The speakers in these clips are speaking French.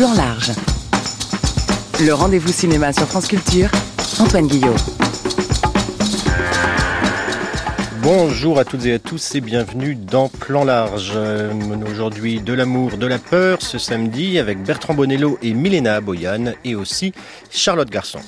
Plan large. Le rendez-vous cinéma sur France Culture, Antoine Guillot. Bonjour à toutes et à tous et bienvenue dans Plan Large. Euh, Aujourd'hui de l'amour, de la peur ce samedi avec Bertrand Bonello et Milena Boyan et aussi Charlotte Garçon.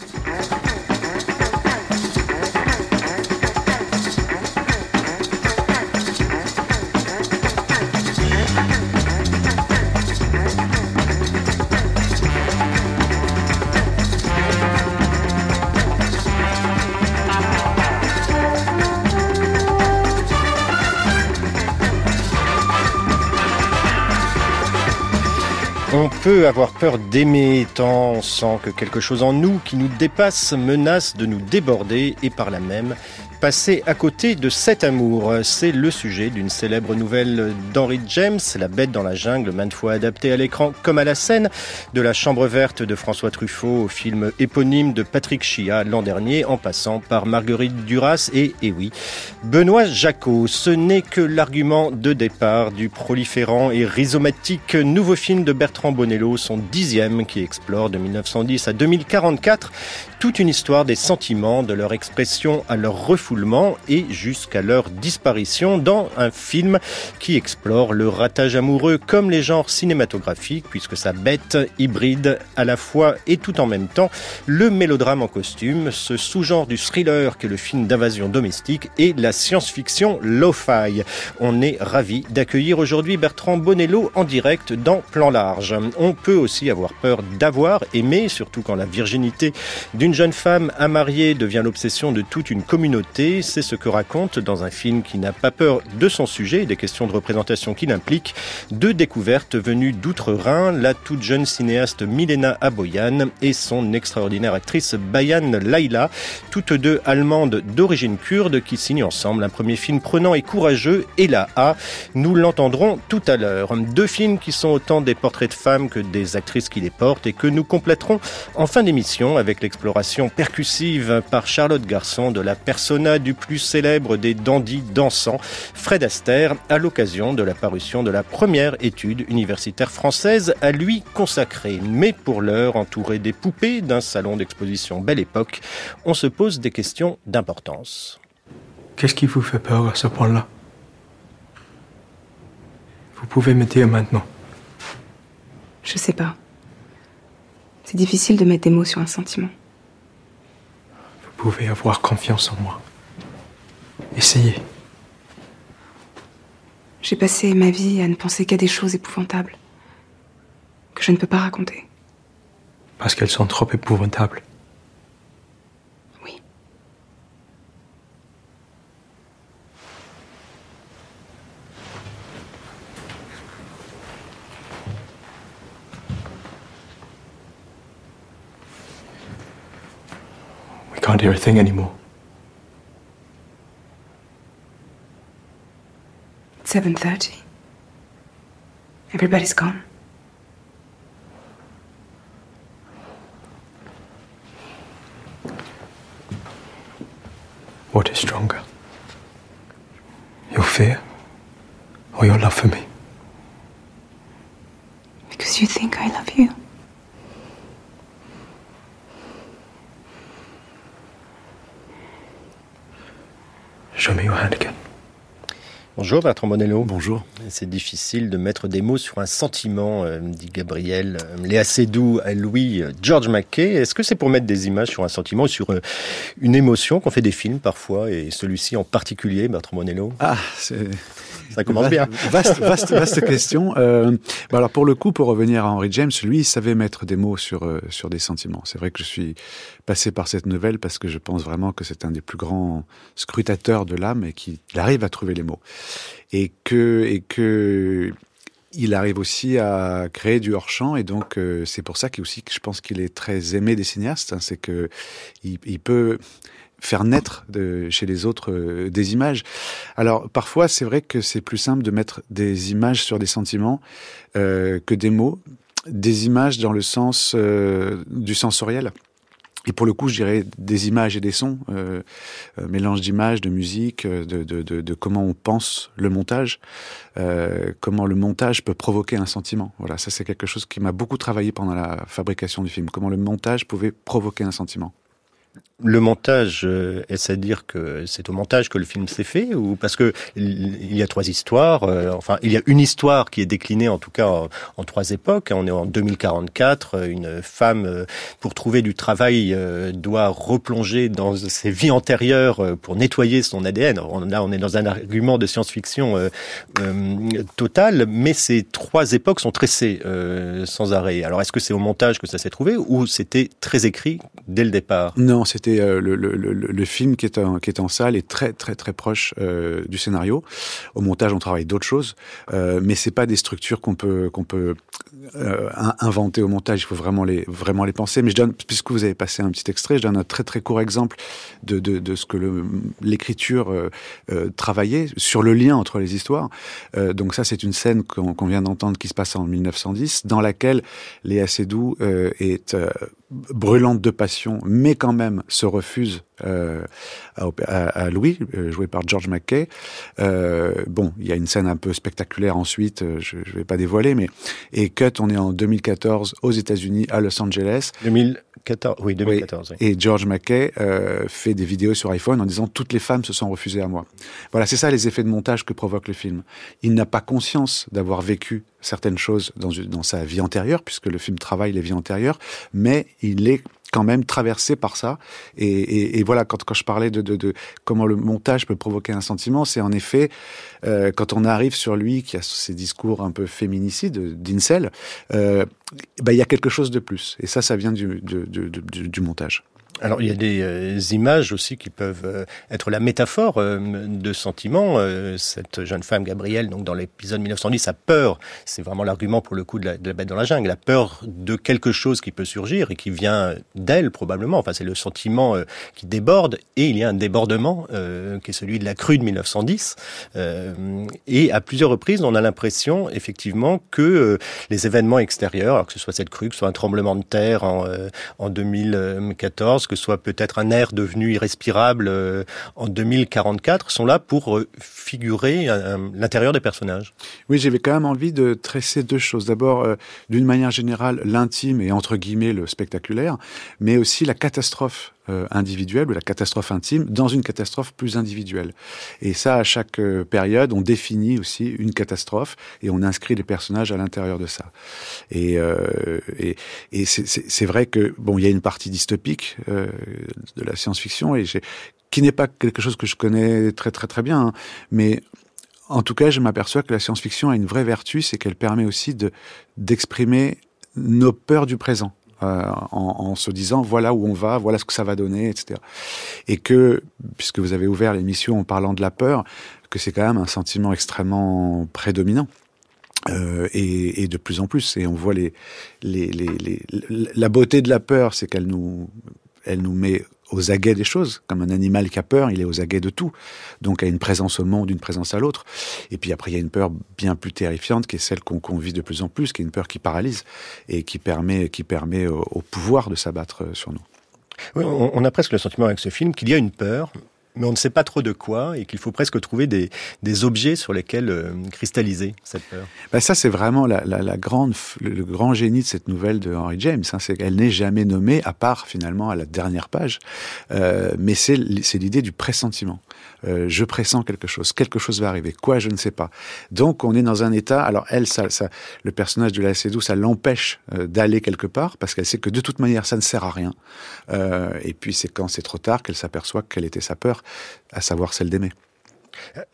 Peut avoir peur d'aimer tant on sent que quelque chose en nous qui nous dépasse menace de nous déborder et par là même passer à côté de cet amour. C'est le sujet d'une célèbre nouvelle d'Henry James, La bête dans la jungle, maintes fois adaptée à l'écran comme à la scène, de La Chambre verte de François Truffaut au film éponyme de Patrick Chia l'an dernier, en passant par Marguerite Duras et, et oui, Benoît Jacot. Ce n'est que l'argument de départ du proliférant et rhizomatique nouveau film de Bertrand Bonello, son dixième, qui explore de 1910 à 2044 toute une histoire des sentiments, de leur expression à leur refoulement et jusqu'à leur disparition dans un film qui explore le ratage amoureux comme les genres cinématographiques puisque ça bête, hybride à la fois et tout en même temps le mélodrame en costume, ce sous-genre du thriller qu'est le film d'invasion domestique et la science-fiction lo-fi. On est ravi d'accueillir aujourd'hui Bertrand Bonello en direct dans Plan Large. On peut aussi avoir peur d'avoir aimé, surtout quand la virginité d'une une jeune femme à marier devient l'obsession de toute une communauté. C'est ce que raconte dans un film qui n'a pas peur de son sujet et des questions de représentation qu'il implique. Deux découvertes venues d'outre-Rhin, la toute jeune cinéaste Milena Aboyan et son extraordinaire actrice Bayan Laila, toutes deux allemandes d'origine kurde qui signent ensemble un premier film prenant et courageux, et la A. Nous l'entendrons tout à l'heure. Deux films qui sont autant des portraits de femmes que des actrices qui les portent et que nous compléterons en fin d'émission avec l'exploration percussive par Charlotte Garçon de la persona du plus célèbre des dandys dansants, Fred Astaire, à l'occasion de la parution de la première étude universitaire française à lui consacrée. Mais pour l'heure, entouré des poupées d'un salon d'exposition Belle Époque, on se pose des questions d'importance. Qu'est-ce qui vous fait peur à ce point-là? Vous pouvez me dire maintenant. Je sais pas. C'est difficile de mettre des mots sur un sentiment pouvez avoir confiance en moi. Essayez. J'ai passé ma vie à ne penser qu'à des choses épouvantables que je ne peux pas raconter. Parce qu'elles sont trop épouvantables. Can't hear a thing anymore. It's 7.30. Everybody's gone. What is stronger? Your fear or your love for me? Because you think I love you. Show me your hand again. Bonjour Bertrand Bonello. Bonjour. C'est difficile de mettre des mots sur un sentiment, euh, dit Gabriel. Euh, Léa Seydoux à Louis, euh, George McKay. Est-ce que c'est pour mettre des images sur un sentiment, sur une émotion qu'on fait des films parfois, et celui-ci en particulier, Bertrand Bonello? Ah, c'est ça commence bien. Vaste, vaste, vaste question. Euh, bah alors pour le coup, pour revenir à Henry James, lui, il savait mettre des mots sur euh, sur des sentiments. C'est vrai que je suis passé par cette nouvelle parce que je pense vraiment que c'est un des plus grands scrutateurs de l'âme et qu'il arrive à trouver les mots. Et que et que il arrive aussi à créer du hors champ et donc euh, c'est pour ça qu'il aussi je pense qu'il est très aimé des cinéastes. Hein, c'est que il, il peut faire naître de, chez les autres euh, des images. Alors parfois, c'est vrai que c'est plus simple de mettre des images sur des sentiments euh, que des mots, des images dans le sens euh, du sensoriel. et pour le coup, je dirais des images et des sons, euh, euh, mélange d'images, de musique, euh, de, de, de, de, comment on pense le montage, euh, comment le montage peut provoquer un sentiment. Voilà, ça c'est quelque chose qui m'a beaucoup travaillé pendant la fabrication du film, comment le montage pouvait provoquer un sentiment. Le montage, euh, est-ce à dire que c'est au montage que le film s'est fait ou parce que il y a trois histoires, euh, enfin il y a une histoire qui est déclinée en tout cas en, trois époques. On est en 2044, une femme euh, pour trouver du travail euh, doit replonger dans ses vies antérieures euh, pour nettoyer son ADN. On, là, on est dans un argument de science-fiction euh, total, mais ces trois époques sont tressées sans arrêt. Alors est-ce que c'est au montage que ça s'est trouvé ou c'était très écrit dès le départ? Non, c'était euh, le, film qui est, en, salle est très très très proche euh, du scénario. Au montage, on travaille d'autres choses, euh, mais c'est pas des structures qu'on peut qu'on peut euh, inventer au montage. Il faut vraiment les vraiment les penser. Mais puisque vous avez passé un petit extrait, je donne un très très court exemple de de, ce que l'écriture travaillait sur le lien entre les histoires. Donc ça, c'est une scène qu'on qu vient d'entendre qui se passe en 1910, dans laquelle Léa Seydoux est brûlante de passion, mais quand même se refuse euh, à, à, Louis, euh, joué par George McKay. Euh, bon, il y a une scène un peu spectaculaire ensuite, je ne vais pas dévoiler, mais et Cut, on est en 2014 aux États-Unis, à Los Angeles. 2014, oui, 2014. Oui. Et George McKay euh, fait des vidéos sur iPhone en disant toutes les femmes se sont refusées à moi. Voilà, c'est ça les effets de montage que provoque le film. Il n'a pas conscience d'avoir vécu certaines choses dans, dans sa vie antérieure, puisque le film travaille les vies antérieures, mais il est quand même traversé par ça. Et, et, et voilà, quand, quand je parlais de, de, de, comment le montage peut provoquer un sentiment, c'est en effet euh, quand on arrive sur lui qui a ces discours un peu féminicides d'incel, euh, bah, il y a quelque chose de plus. Et ça, ça vient du, du, du montage. Alors il y a des euh, images aussi qui peuvent euh, être la métaphore euh, de sentiments. Euh, cette jeune femme Gabrielle, donc dans l'épisode 1910, a peur. C'est vraiment l'argument pour le coup de la, de la, bête dans la jungle. La peur de quelque chose qui peut surgir et qui vient d'elle probablement. Enfin c'est le sentiment euh, qui déborde et il y a un débordement euh, qui est celui de la crue de 1910. et à plusieurs reprises, on a l'impression effectivement que les événements extérieurs, alors que ce soit cette crue, que ce soit un tremblement de terre en, en 2014 que soit peut-être un air devenu irrespirable euh, en 2044, sont là pour euh, figurer euh, l'intérieur des personnages. Oui, j'avais quand même envie de tresser deux choses. D'abord, d'une manière générale, l'intime et entre guillemets le spectaculaire, mais aussi la catastrophe euh, individuelle ou la catastrophe intime dans une catastrophe plus individuelle. Et ça, à chaque euh, période, on définit aussi une catastrophe et on inscrit les personnages à l'intérieur de ça. Et, euh, c'est vrai que bon, il y a une partie dystopique de la science-fiction qui n'est pas quelque chose que je connais très très très bien, hein, mais en tout cas, je m'aperçois que la science-fiction a une vraie vertu, c'est qu'elle permet aussi de d'exprimer nos peurs du présent euh, en, se disant voilà où on va, voilà ce que ça va donner, etc. Et que, puisque vous avez ouvert l'émission en parlant de la peur, que c'est quand même un sentiment extrêmement prédominant. Euh, et, de plus en plus, et on voit la beauté de la peur, c'est qu'elle nous, elle nous met aux aguets des choses. Comme un animal qui a peur, il est aux aguets de tout. Donc, à une présence au monde, une présence à l'autre. Et puis après, il y a une peur bien plus terrifiante qui est celle qu'on qu vit de plus en plus, qui est une peur qui paralyse et qui permet, qui permet au, pouvoir de s'abattre sur nous. On a presque le sentiment avec ce film qu'il y a une peur, mais on ne sait pas trop de quoi et qu'il faut presque trouver des, des objets sur lesquels euh, cristalliser cette peur. Ben ça, c'est vraiment la, la, la, grande, le, grand génie de cette nouvelle de Henry James. Hein, c'est qu'elle n'est jamais nommée, à part finalement à la dernière page, euh, mais c'est l'idée du pressentiment. Euh, je pressens quelque chose, quelque chose va arriver, quoi, je ne sais pas. Donc, on est dans un état. Alors, elle, ça, ça le personnage de la Cédou, ça l'empêche euh, d'aller quelque part parce qu'elle sait que de toute manière, ça ne sert à rien. Euh, et puis, c'est quand c'est trop tard qu'elle s'aperçoit quelle était sa peur à savoir celle d'aimer.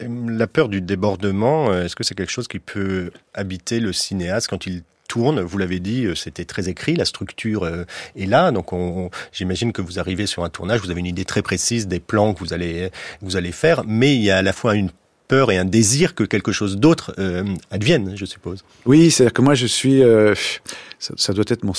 La peur du débordement, est-ce que c'est quelque chose qui peut habiter le cinéaste quand il tourne, vous l'avez dit, c'était très écrit, la structure est là, donc on, j'imagine que vous arrivez sur un tournage, vous avez une idée très précise des plans que vous allez, que vous allez faire, mais il y a à la fois une peur et un désir que quelque chose d'autre euh, advienne, je suppose. Oui, c'est-à-dire que moi je suis, euh, ça, ça, doit être mon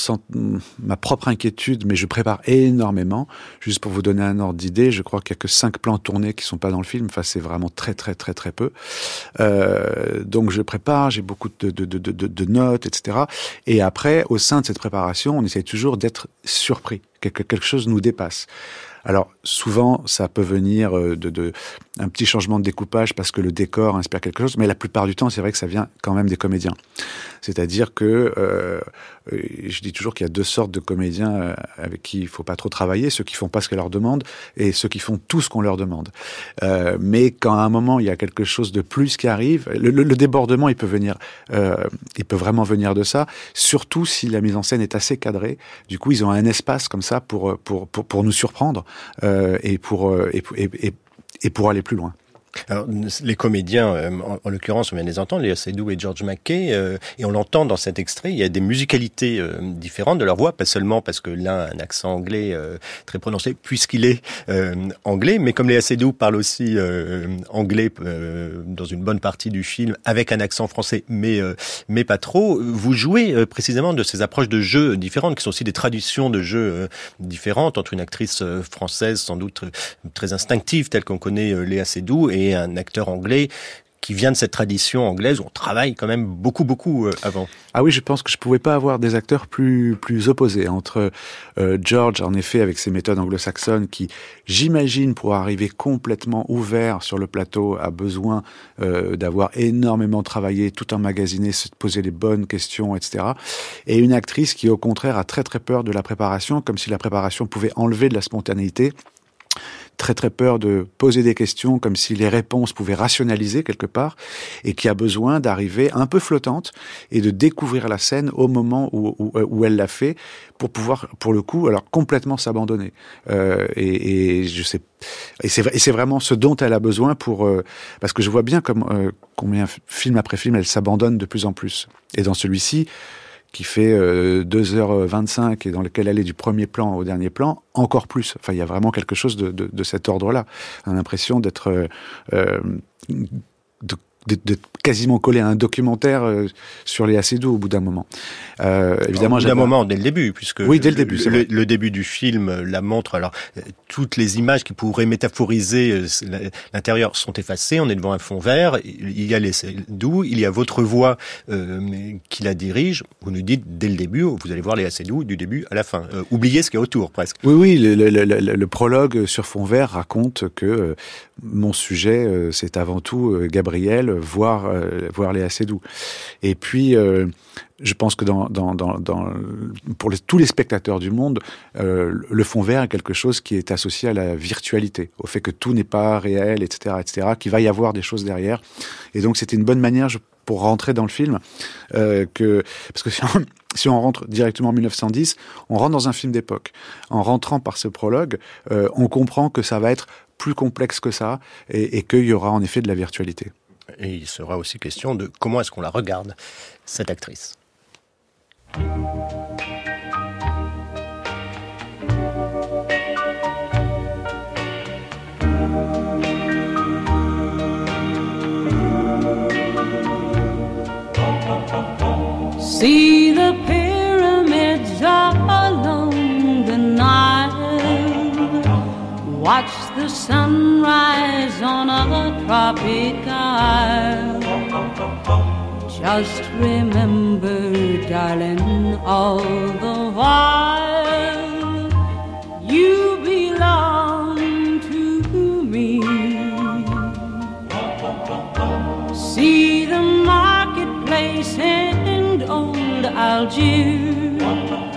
ma propre inquiétude, mais je prépare énormément. Juste pour vous donner un ordre d'idée, je crois qu'il y a que cinq plans tournés qui sont pas dans le film. Enfin, c'est vraiment très très très très peu. Euh, donc je prépare, j'ai beaucoup de, de, de, de, notes, etc. Et après, au sein de cette préparation, on essaie toujours d'être surpris quelque, quelque chose nous dépasse. Alors souvent, ça peut venir euh, de, un petit changement de découpage parce que le décor inspire quelque chose, mais la plupart du temps, c'est vrai que ça vient quand même des comédiens. C'est-à-dire que euh, je dis toujours qu'il y a deux sortes de comédiens euh, avec qui il faut pas trop travailler ceux qui font pas ce qu'on leur demande et ceux qui font tout ce qu'on leur demande. Euh, mais quand à un moment il y a quelque chose de plus qui arrive, le, débordement, il peut venir, euh, il peut vraiment venir de ça. Surtout si la mise en scène est assez cadrée. Du coup, ils ont un espace comme ça pour pour pour, pour nous surprendre euh, et pour et pour aller plus loin. Alors, les comédiens, euh, en, en l'occurrence, on vient de les entendre, Léa Seydoux et George McKay, euh, et on l'entend dans cet extrait, il y a des musicalités euh, différentes de leur voix, pas seulement parce que l'un a un accent anglais euh, très prononcé, puisqu'il est euh, anglais, mais comme Léa Seydoux parle aussi euh, anglais dans une bonne partie du film, avec un accent français, mais, mais pas trop, vous jouez précisément de ces approches de jeu différentes, qui sont aussi des traditions de jeu différentes, entre une actrice française sans doute très instinctive, telle qu'on connaît Léa Seydoux, un acteur anglais qui vient de cette tradition anglaise où on travaille quand même beaucoup beaucoup euh, avant. Ah oui, je pense que je pouvais pas avoir des acteurs plus plus opposés entre euh, George en effet avec ses méthodes anglo-saxonnes qui j'imagine pour arriver complètement ouvert sur le plateau a besoin euh, d'avoir énormément travaillé, tout emmagasiné, se poser les bonnes questions, etc. Et une actrice qui au contraire a très très peur de la préparation, comme si la préparation pouvait enlever de la spontanéité très très peur de poser des questions comme si les réponses pouvaient rationaliser quelque part et qui a besoin d'arriver un peu flottante et de découvrir la scène au moment où, où, où elle l'a fait pour pouvoir pour le coup alors complètement s'abandonner. Euh, et, et je sais et c'est vraiment ce dont elle a besoin pour euh, parce que je vois bien comme euh, combien film après film elle s'abandonne de plus en plus. Et dans celui-ci qui fait euh, 2h25 et dans lequel elle est du premier plan au dernier plan, encore plus. Enfin, il y a vraiment quelque chose de, de, cet ordre-là. On a l'impression d'être euh, de d'être quasiment collé à un documentaire euh, sur les Acédou au bout d'un moment. Euh, évidemment, au bout d'un moment, dès le début, puisque oui, dès le début, le, le, début du film la montre. Alors, toutes les images qui pourraient métaphoriser euh, l'intérieur sont effacées. On est devant un fond vert. Il y a les Acédou, il y a votre voix euh, qui la dirige. Vous nous dites dès le début, vous allez voir les Acédou du début à la fin. Euh, oubliez ce qu'il y a autour, presque. Oui, oui. Le, prologue sur fond vert raconte que euh, mon sujet, euh, c'est avant tout euh, Gabriel, voir, euh, voir les Acédou. Et puis, euh, je pense que pour tous les spectateurs du monde, euh, le fond vert est quelque chose qui est associé à la virtualité, au fait que tout n'est pas réel, etc., etc., qu'il va y avoir des choses derrière. Et donc, c'était une bonne manière pour rentrer dans le film, que parce que si on, rentre directement en 1910, on rentre dans un film d'époque. En rentrant par ce prologue, on comprend que ça va être plus complexe que ça et qu'il y aura en effet de la virtualité. Et il sera aussi question de comment est-ce qu'on la regarde, cette actrice. Watch the sunrise on a tropic isle. Just remember, darling, all the while you belong to me. See the marketplace and old Algiers.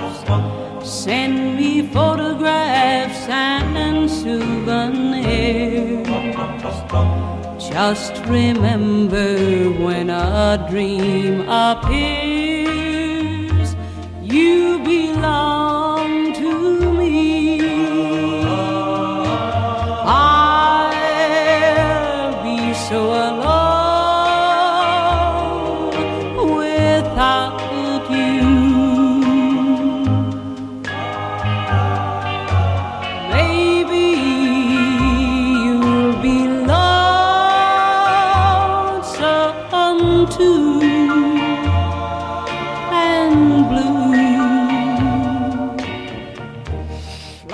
Send me photographs and souvenirs. Just remember when a dream appears, you belong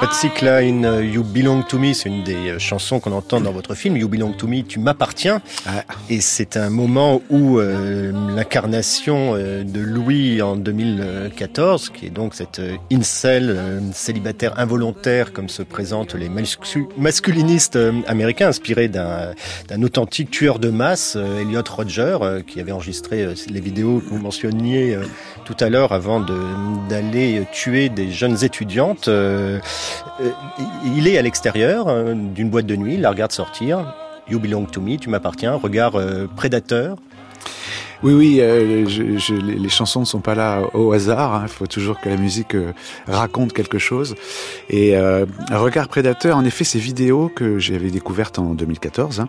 Patsy Cline, euh, You Belong to Me, c'est une des euh, chansons qu'on entend dans votre film. You Belong to Me, tu m'appartiens. Ah. Et c'est un moment où euh, l'incarnation euh, de Louis en 2014, qui est donc cette incel, euh, célibataire involontaire, comme se présentent les mascu- masculinistes américains, inspiré d'un authentique tueur de masse, Elliot Rodger, qui avait enregistré les vidéos que vous mentionniez tout à l'heure avant de- d'aller tuer des jeunes étudiantes. Euh, il est à l'extérieur euh, d'une boîte de nuit, il la regarde sortir. You belong to me, tu m'appartiens, regard euh, prédateur. Oui, oui, euh, je, je- les, chansons ne sont pas là au hasard. hein. Il faut toujours que la musique euh, raconte quelque chose. Et euh, Regard Prédateur, en effet, ces vidéos que j'avais découvertes en 2014 hein,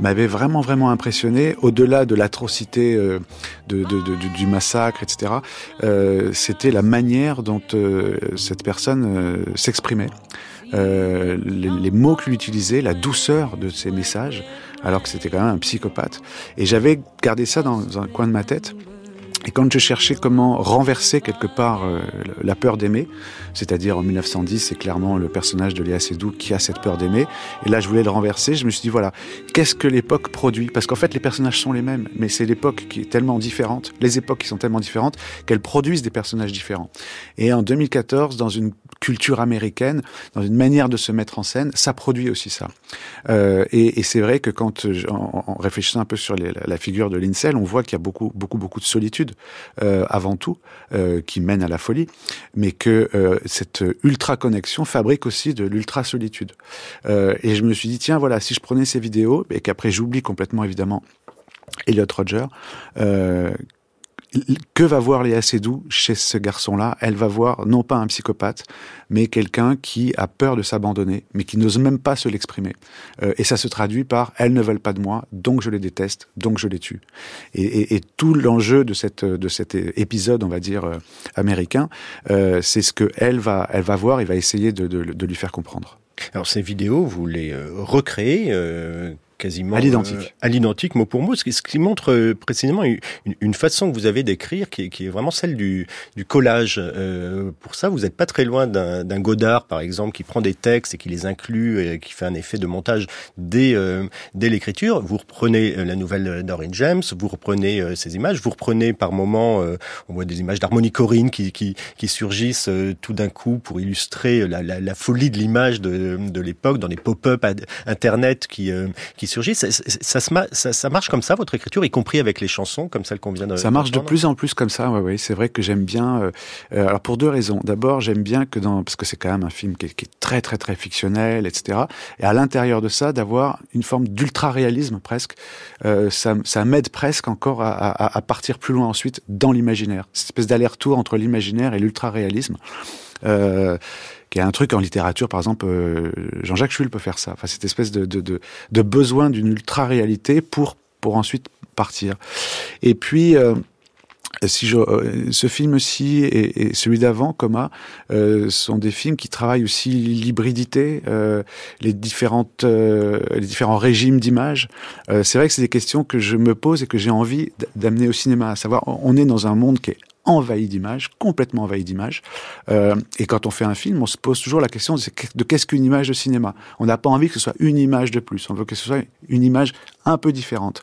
m'avaient vraiment, vraiment impressionné. Au-delà de l'atrocité euh, de, de- de- du- massacre, etc., euh, c'était la manière dont cette personne s'exprimait. Les, les mots qu'il utilisait, la douceur de ses messages, alors que c'était quand même un psychopathe. Et j'avais gardé ça dans un coin de ma tête. Et quand je cherchais comment renverser quelque part euh, la peur d'aimer, c'est-à-dire en 1910, c'est clairement le personnage de Léa Seydoux qui a cette peur d'aimer. Et là, je voulais le renverser. Je me suis dit voilà, qu'est-ce que l'époque produit? Parce qu'en fait, les personnages sont les mêmes, mais c'est l'époque qui est tellement différente, les époques qui sont tellement différentes qu'elles produisent des personnages différents. Et en 2014, dans une culture américaine, dans une manière de se mettre en scène, ça produit aussi ça. Euh, et c'est vrai que quand, en, en réfléchissant un peu sur la, la figure de l'Incel, on voit qu'il y a beaucoup, beaucoup, beaucoup de solitude euh, avant tout, euh, qui mène à la folie, mais que euh, cette ultra connexion fabrique aussi de l'ultra solitude. Euh, et je me suis dit tiens voilà, si je prenais ces vidéos et qu'après j'oublie complètement évidemment Elliot Roger. Que va voir Léa Seydoux chez ce garçon-là? Elle va voir non pas un psychopathe, mais quelqu'un qui a peur de s'abandonner, mais qui n'ose même pas se l'exprimer. Euh, et ça se traduit par elles ne veulent pas de moi, donc je les déteste, donc je les tue. Et, tout l'enjeu de cet épisode, on va dire euh, américain, euh, c'est ce que elle va voir et va essayer de, de, lui faire comprendre. Alors ces vidéos, vous les recréez quasiment À l'identique. euh, à l'identique mot pour mot, ce qui, ce qui montre euh, précisément une, une façon que vous avez d'écrire qui, est- qui est vraiment celle du, du collage. Euh, pour ça, vous n'êtes pas très loin d'un Godard, par exemple, qui prend des textes et qui les inclut et qui fait un effet de montage dès, euh, dès l'écriture. Vous reprenez euh, la nouvelle d'Orin James, vous reprenez euh, ces images, vous reprenez par moments, euh, on voit des images d'harmonie Corinne qui, qui, qui surgissent euh, tout d'un coup pour illustrer la, la, la folie de l'image de, de l'époque dans des pop-up internet qui, euh, qui surgissent. Ça, ça, marche comme ça, votre écriture, y compris avec les chansons comme celles qu'on vient de Ça marche de plus en plus comme ça, ouais, ouais. C'est vrai que j'aime bien. euh, euh, alors pour deux raisons. D'abord, j'aime bien que dans parce que c'est quand même un film qui est, qui est très très très fictionnel, etc. Et à l'intérieur de ça, d'avoir une forme d'ultra réalisme presque. Euh, ça m'aide presque encore à, à, à partir plus loin ensuite dans l'imaginaire. Cette espèce d'aller-retour entre l'imaginaire et l'ultra réalisme. Euh, qui est un truc en littérature, par exemple, euh, Jean-Jacques Schull peut faire ça. Enfin, cette espèce de, besoin d'une ultra-réalité pour, pour ensuite partir. Et puis, euh, si euh, ce film-ci et, et celui d'avant, Coma, sont des films qui travaillent aussi l'hybridité, les différentes, les différents régimes d'images. Euh, c'est vrai que c'est des questions que je me pose et que j'ai envie d'amener au cinéma. À savoir, on est dans un monde qui est envahi d'images, complètement envahi d'images. Euh, et quand on fait un film, on se pose toujours la question de, qu'est-ce qu'une image de cinéma? On n'a pas envie que ce soit une image de plus. On veut que ce soit une image un peu différente.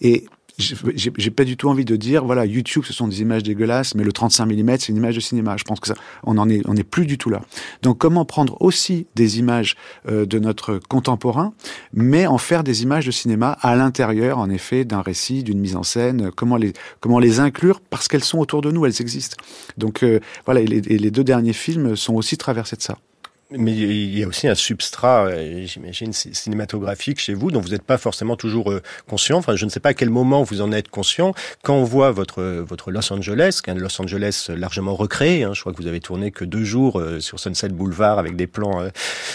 Et j'ai pas du tout envie de dire voilà YouTube ce sont des images dégueulasses mais le 35 mm c'est une image de cinéma. Je pense que ça on en est on est plus du tout là. Donc comment prendre aussi des images euh, de notre contemporain mais en faire des images de cinéma à l'intérieur en effet d'un récit d'une mise en scène? Comment les comment les inclure? Parce qu'elles sont autour de nous elles existent. Donc euh, voilà et les deux derniers films sont aussi traversés de ça Mais il y a aussi un substrat, euh, j'imagine, cinématographique chez vous, dont vous n'êtes pas forcément toujours euh, conscient. Enfin, je ne sais pas à quel moment vous en êtes conscient. Quand on voit votre votre Los Angeles, qu'un Los Angeles largement recréé, hein, je crois que vous avez tourné que deux jours euh, sur Sunset Boulevard avec des plans. euh,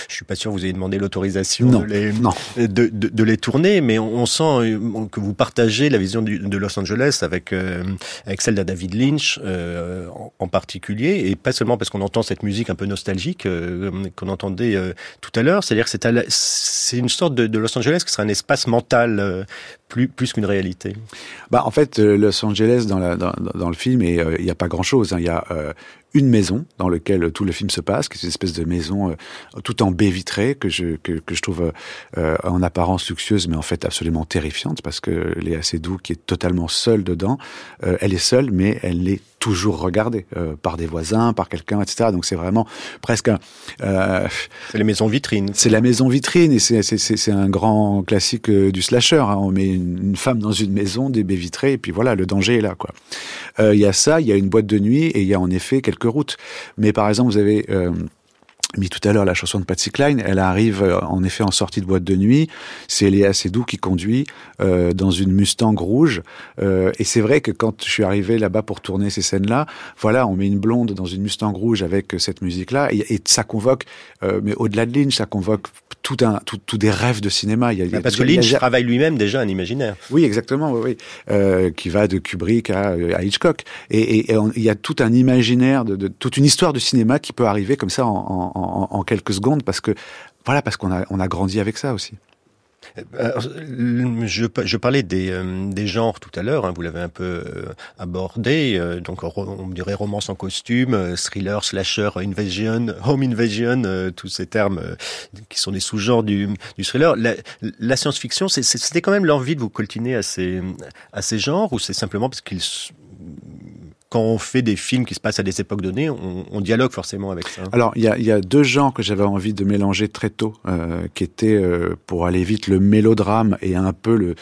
je suis pas sûr que vous ayez demandé l'autorisation de les de, de, de les tourner, mais on, on sent euh, que vous partagez la vision du- de Los Angeles avec euh, avec celle de David Lynch euh, en, en particulier, et pas seulement parce qu'on entend cette musique un peu nostalgique euh, qu'on entendait euh, tout à l'heure, c'est-à-dire que c'est une sorte de, Los Angeles qui serait un espace mental euh, plus, qu'une réalité. Bah, en fait, euh, Los Angeles, dans, le film, il n'y a pas grand-chose. hein. Il y a une maison dans laquelle tout le film se passe, qui est une espèce de maison tout en baie vitrée, que je, trouve en apparence luxueuse, mais en fait absolument terrifiante, parce que Léa Seydoux, qui est totalement seule dedans, elle est seule, mais elle est toujours regardée euh, par des voisins, par quelqu'un, etc. Donc c'est vraiment presque un... euh, C'est les maisons vitrines. c'est la maison vitrine et c'est- c'est c'est- c'est un grand classique euh, du slasher. hein. On met une, une femme dans une maison, des baies vitrées, et puis voilà, le danger est là. quoi. Euh, Il y a ça, il y a une boîte de nuit et il y a en effet quelques routes. Mais par exemple, vous avez euh, mis tout à l'heure la chanson de Patsy Cline. Elle arrive euh, en effet en sortie de boîte de nuit. C'est Léa Seydoux qui conduit euh, dans une Mustang rouge. Euh, et c'est vrai que quand je suis arrivé là-bas pour tourner ces scènes-là, voilà, on met une blonde dans une Mustang rouge avec euh, cette musique-là, et, et ça convoque, euh, mais au-delà de Lynch, ça convoque tout un, tout, tout des rêves de cinéma. Il y a, il y a- Parce que a- Lynch travaille lui-même déjà un imaginaire. oui, exactement, oui, oui. Euh, qui va de Kubrick à, à Hitchcock. Et, et- et on- il y a tout un imaginaire, de, de- toute une histoire de cinéma qui peut arriver comme ça en, en- en- quelques secondes, parce que voilà, parce qu'on a, on a grandi avec ça aussi. Alors, je, je parlais des, euh, des genres tout à l'heure, hein, vous l'avez un peu euh, abordé, euh, donc on dirait romance en costume, euh, thriller, slasher, invasion, home invasion, euh, tous ces termes euh, qui sont des sous-genres du, du thriller. La, la science-fiction, c'était quand même l'envie de vous coltiner à ces, à ces genres ou c'est simplement parce qu'ils quand on fait des films qui se passent à des époques données, on, dialogue forcément avec ça. Alors, il y a, deux genres que j'avais envie de mélanger très tôt, euh, qui étaient, euh, pour aller vite, le mélodrame et un peu le,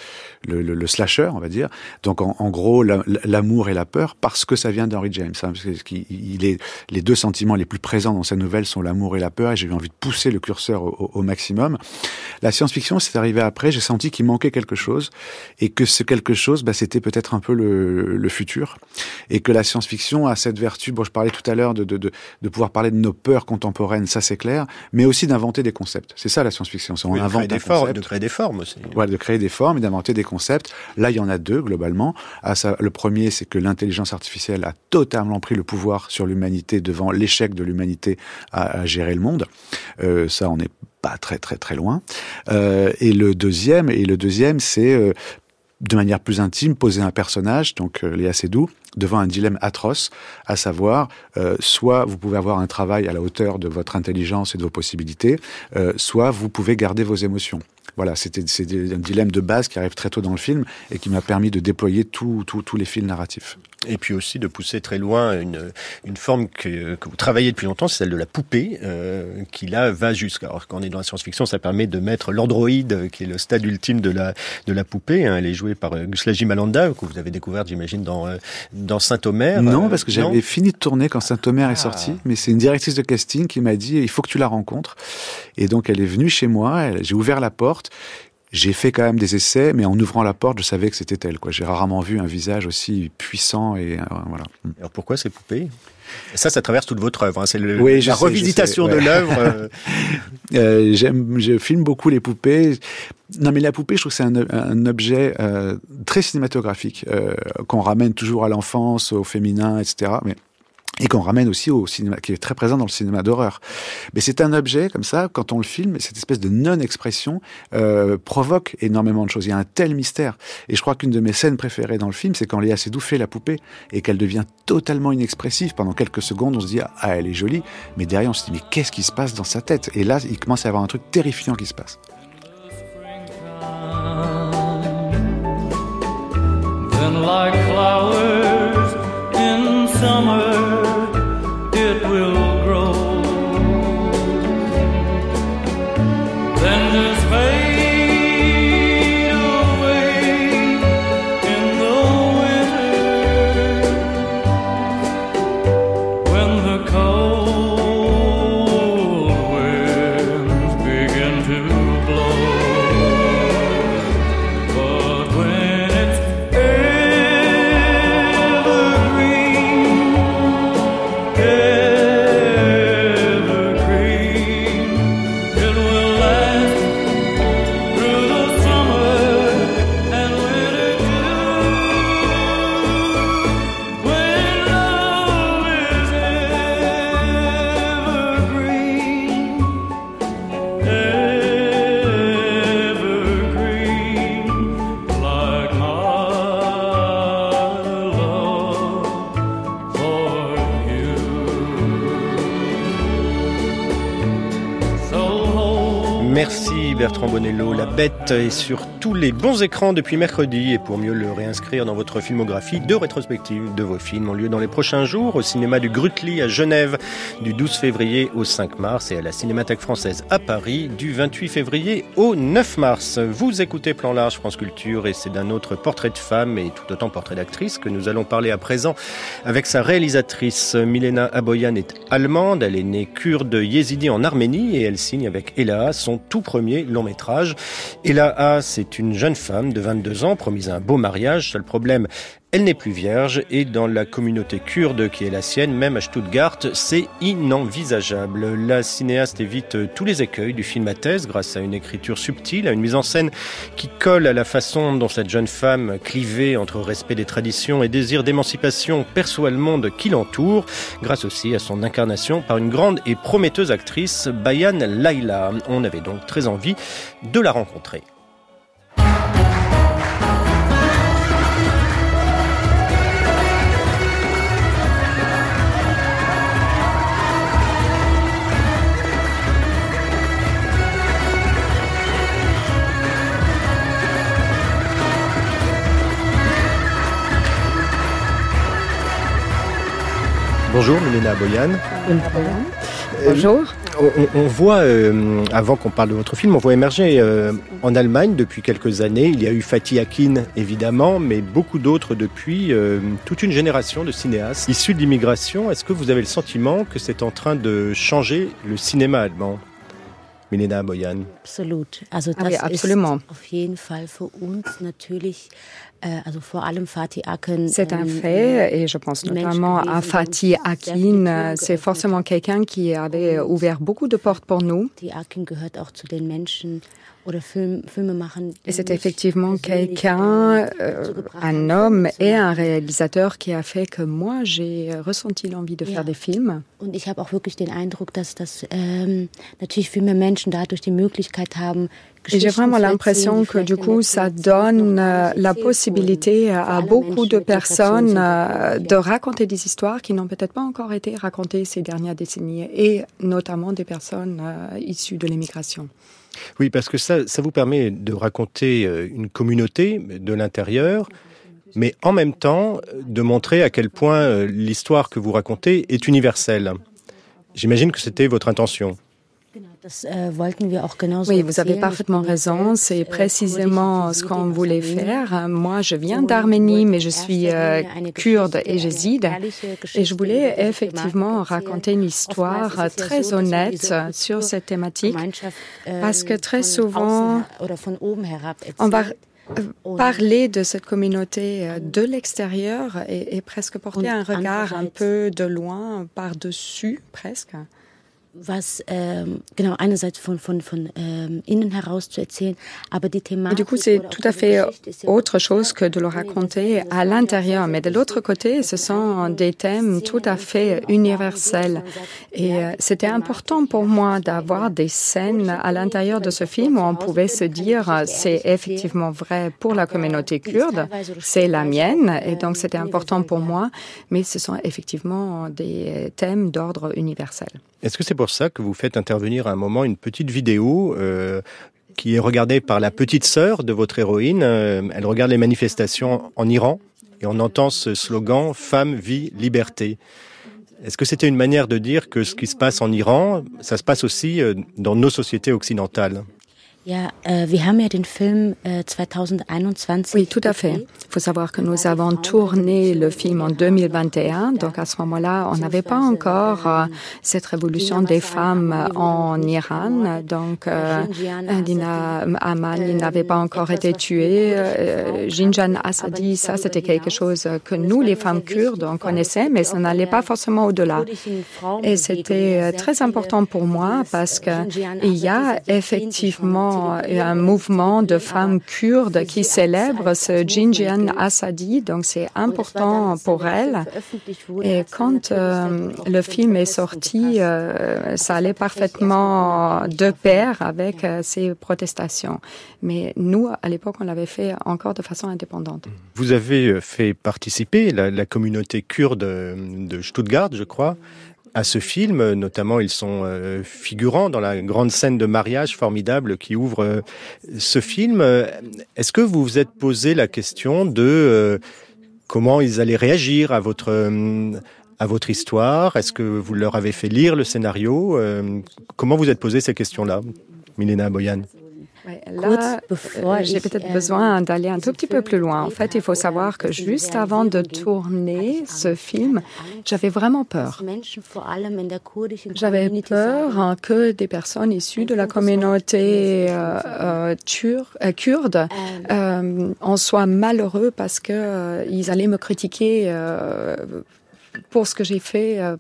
le, slasher, on va dire. Donc, en, gros, la- l'amour et la peur, parce que ça vient d'Henry James. hein, parce qu'il- il est, les deux sentiments les plus présents dans sa nouvelle sont l'amour et la peur, et j'ai eu envie de pousser le curseur au maximum. La science-fiction, c'est arrivé après, j'ai senti qu'il manquait quelque chose, et que ce quelque chose, bah, c'était peut-être un peu le, le futur, et que la science-fiction a cette vertu, bon, je parlais tout à l'heure de, de, de, de pouvoir parler de nos peurs contemporaines, ça c'est clair, mais aussi d'inventer des concepts. C'est ça la science-fiction, c'est on Oui, de, invente créer des formes, de créer des formes aussi. Voilà, de créer des formes et d'inventer des concepts. Là, il y en a deux globalement. Ça, le premier, c'est que l'intelligence artificielle a totalement pris le pouvoir sur l'humanité devant l'échec de l'humanité à, à gérer le monde. Euh, ça, on n'est pas très très très loin. Euh, et le deuxième, et le deuxième, c'est euh, de manière plus intime, poser un personnage, donc euh, Léa Seydoux, devant un dilemme atroce, à savoir, euh, soit vous pouvez avoir un travail à la hauteur de votre intelligence et de vos possibilités, euh, soit vous pouvez garder vos émotions. Voilà, c'était un dilemme de base qui arrive très tôt dans le film et qui m'a permis de déployer tous les fils narratifs. Et puis aussi de pousser très loin une, une forme que, que vous travaillez depuis longtemps, c'est celle de la poupée, euh, qui là va jusqu'à. Alors quand on est dans la science-fiction, ça permet de mettre l'androïde, qui est le stade ultime de la de la poupée. hein. Elle est jouée par euh, Guslaji Malanda, que vous avez découvert, j'imagine, dans euh, dans Saint-Omer. Non, Euh, parce que j'avais fini de tourner quand Saint-Omer Ah. est sorti, mais c'est une directrice de casting qui m'a dit il faut que tu la rencontres. Et donc elle est venue chez moi, j'ai ouvert la porte. J'ai fait quand même des essais, mais en ouvrant la porte, je savais que c'était elle. Quoi. J'ai rarement vu un visage aussi puissant et euh, voilà. Alors pourquoi ces poupées? Ça, ça traverse toute votre œuvre. hein. C'est le- Oui, la sais, revisitation sais, de l'œuvre. euh, Euh, j'aime, je filme beaucoup les poupées. Non, mais la poupée, je trouve que c'est un, un objet euh, très cinématographique qu'on ramène toujours à l'enfance, au féminin, etc. Mais et qu'on ramène aussi au cinéma, qui est très présent dans le cinéma d'horreur. Mais c'est un objet comme ça, quand on le filme, cette espèce de non-expression euh, provoque énormément de choses. Il y a un tel mystère. Et je crois qu'une de mes scènes préférées dans le film, c'est quand Léa Seydoux fait la poupée et qu'elle devient totalement inexpressive. Pendant quelques secondes, on se dit ah elle est jolie, mais derrière on se dit mais qu'est-ce qui se passe dans sa tête? Et là, il commence à y avoir un truc terrifiant qui se passe. Est sur tous les bons écrans depuis mercredi. Et pour mieux le réinscrire dans votre filmographie, deux rétrospectives de vos films ont lieu dans les prochains jours au cinéma du Grutli à Genève du 12 février au 5 mars et à la Cinémathèque française à Paris du 28 février au 9 mars. Vous écoutez Plan Large France Culture et c'est d'un autre portrait de femme et tout autant portrait d'actrice que nous allons parler à présent avec sa réalisatrice Milena Aboyan est allemande, elle est née kurde yézidi en Arménie et elle signe avec Ella son tout premier long métrage. Ella A, c'est une jeune femme de 22 ans promise un beau mariage. Seul problème, elle n'est plus vierge et dans la communauté kurde qui est la sienne, même à Stuttgart, c'est inenvisageable. La cinéaste évite tous les écueils du film à thèse grâce à une écriture subtile, à une mise en scène qui colle à la façon dont cette jeune femme, clivée entre respect des traditions et désir d'émancipation, perçoit le monde qui l'entoure, grâce aussi à son incarnation par une grande et prometteuse actrice, Bayan Laila. On avait donc très envie de la rencontrer. Bonjour Milena Boyan. Bonjour. On, on voit, euh, avant qu'on parle de votre film, on voit émerger euh, en Allemagne depuis quelques années. Il y a eu Fatih Akin, évidemment, mais beaucoup d'autres depuis, euh, toute une génération de cinéastes issus de l'immigration. Est-ce que vous avez le sentiment que c'est en train de changer le cinéma allemand Milena Boyan? Absolut. Also Ah das oui, absolument. ist auf jeden Fall für uns natürlich, äh, Akin. C'est un ähm, fait, et je pense notamment à Fatih Akin. Tür C'est forcément quelqu'un qui avait ouvert beaucoup de portes pour nous. Et c'est effectivement quelqu'un, euh, un homme et un réalisateur qui a fait que moi, j'ai ressenti l'envie de faire des films. Den Eindruck, dass das ähm, natürlich viel mehr Menschen dadurch die Möglichkeit haben, Et j'ai vraiment l'impression que du coup, ça donne euh, la possibilité à beaucoup de personnes euh, de raconter des histoires qui n'ont peut-être pas encore été racontées ces dernières décennies, et notamment des personnes euh, issues de l'immigration. Oui, parce que ça, ça vous permet de raconter euh, une communauté de l'intérieur, mais en même temps euh, de montrer à quel point euh, l'histoire que vous racontez est universelle. J'imagine que c'était votre intention. Oui, vous avez parfaitement raison. selbst, C'est äh, précisément ce qu'on voulait faire. Moi, je viens d'Arménie, mais je suis euh, kurde et jéside. Et je voulais effectivement raconter une histoire très honnête sur cette thématique. parce que très souvent, On va parler de cette communauté euh, de l'extérieur et, et presque porter un regard un peu de loin, par-dessus presque. Was ähm, genau einerseits von von von ähm, innen heraus zu erzählen, aber die Et Thematik du coup, c'est tout à fait autre chose que de le raconter à l'intérieur. Mais de l'autre côté, ce sont des thèmes tout à fait universels. Et euh, c'était important pour moi d'avoir des scènes à l'intérieur de ce film où on pouvait se dire, euh, c'est effectivement vrai pour la communauté kurde, c'est la mienne. Et donc, c'était important pour moi. Mais ce sont effectivement des thèmes d'ordre universel. Est-ce que c'est pour ça que vous faites intervenir à un moment une petite vidéo euh, qui est regardée par la petite sœur de votre héroïne Euh, Elle regarde les manifestations en Iran et on entend ce slogan Femme, vie, liberté. Est-ce que c'était une manière de dire que ce qui se passe en Iran, ça se passe aussi euh, dans nos sociétés occidentales? Äh, wir haben ja den Film äh, 2021. Oui, tout à fait. Il faut savoir que nous avons tourné le film en 2021. Donc à ce moment-là, on n'avait pas encore euh, cette révolution des femmes en Iran. Donc euh, Dina Amani n'avait pas encore été tuée. Euh, Jinjan Assadi, ça c'était quelque chose que nous, les femmes kurdes, on connaissait, mais ça n'allait pas forcément au-delà. Et c'était euh, très important pour moi parce que il y a effectivement un mouvement de femmes kurdes qui célèbrent ce Jinjian Assadi, donc c'est important pour elles. Et quand euh, le film est sorti, euh, ça allait parfaitement de pair avec euh, ces protestations. Mais nous, à l'époque, on l'avait fait encore de façon indépendante. Vous avez euh, fait participer la, communauté kurde euh, de Stuttgart, je crois, à ce film. Notamment, ils sont euh, figurants dans la grande scène de mariage formidable qui ouvre euh, ce film. Euh, Est-ce que vous vous êtes posé la question de comment ils allaient réagir à votre à votre histoire? Est-ce que vous leur avez fait lire le scénario? Comment vous êtes posé ces questions-là, Milena Boyan? Ouais, Là, euh, j'ai peut-être ähm, besoin d'aller un tout petit peu plus loin. En fait, il faut savoir que juste avant de tourner ce film, j'avais vraiment peur. J'avais peur hein, que des personnes issues de la communauté euh, euh, euh, kurde euh, en soient malheureux parce que euh, ils allaient me critiquer euh, pour ce que j'ai fait, euh,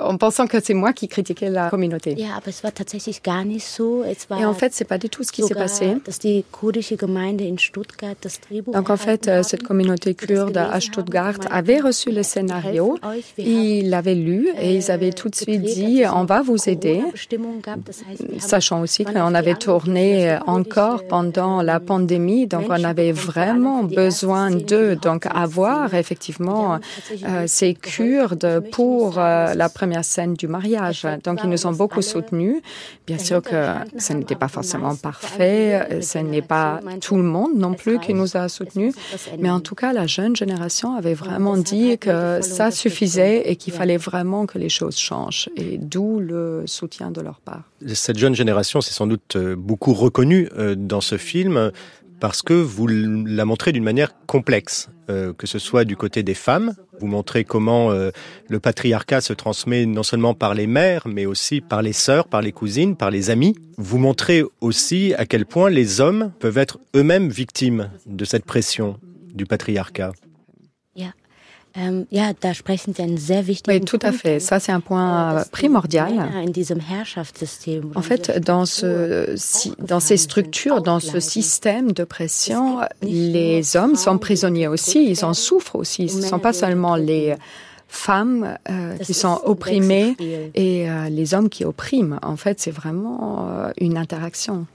en pensant que c'est moi qui critiquais la communauté. Ja, aber es war tatsächlich gar nicht so. Es war Et en fait, c'est pas du tout ce qui s'est passé. dass die kurdische Gemeinde in Stuttgart das Drehbuch Donc en fait, euh, cette communauté kurde à Stuttgart avait reçu le scénario, ils l'avaient lu et ils avaient tout de suite dit on va vous aider, sachant aussi qu'on avait tourné encore kurdische, pendant la pandémie, donc on avait vraiment besoin d'eux, donc avoir effectivement euh, ces. Kurdes Pour euh, la première scène du mariage. Donc ils nous ont beaucoup soutenus. Bien sûr que ce n'était pas forcément parfait, ce n'est pas tout le monde non plus qui nous a soutenus. Mais en tout cas, la jeune génération avait vraiment dit que ça suffisait et qu'il fallait vraiment que les choses changent. Et d'où le soutien de leur part. Cette jeune génération s'est sans doute beaucoup reconnue euh, dans ce film parce que vous la montrez d'une manière complexe, euh, que ce soit du côté des femmes, vous montrez comment euh, le patriarcat se transmet non seulement par les mères, mais aussi par les sœurs, par les cousines, par les amis. Vous montrez aussi à quel point les hommes peuvent être eux-mêmes victimes de cette pression du patriarcat. Ja. Ähm, ja, da sprechen Sie einen sehr wichtigen Oui, tout à fait. Ça, c'est un point die primordial. En fait, dans ce, dans ces structures, dans ce système de pression, les hommes sont prisonniers aussi, ils en souffrent aussi. Ce ne sont pas seulement les femmes euh, qui sont opprimées et euh, les hommes qui oppriment. En fait, c'est vraiment euh, une interaction.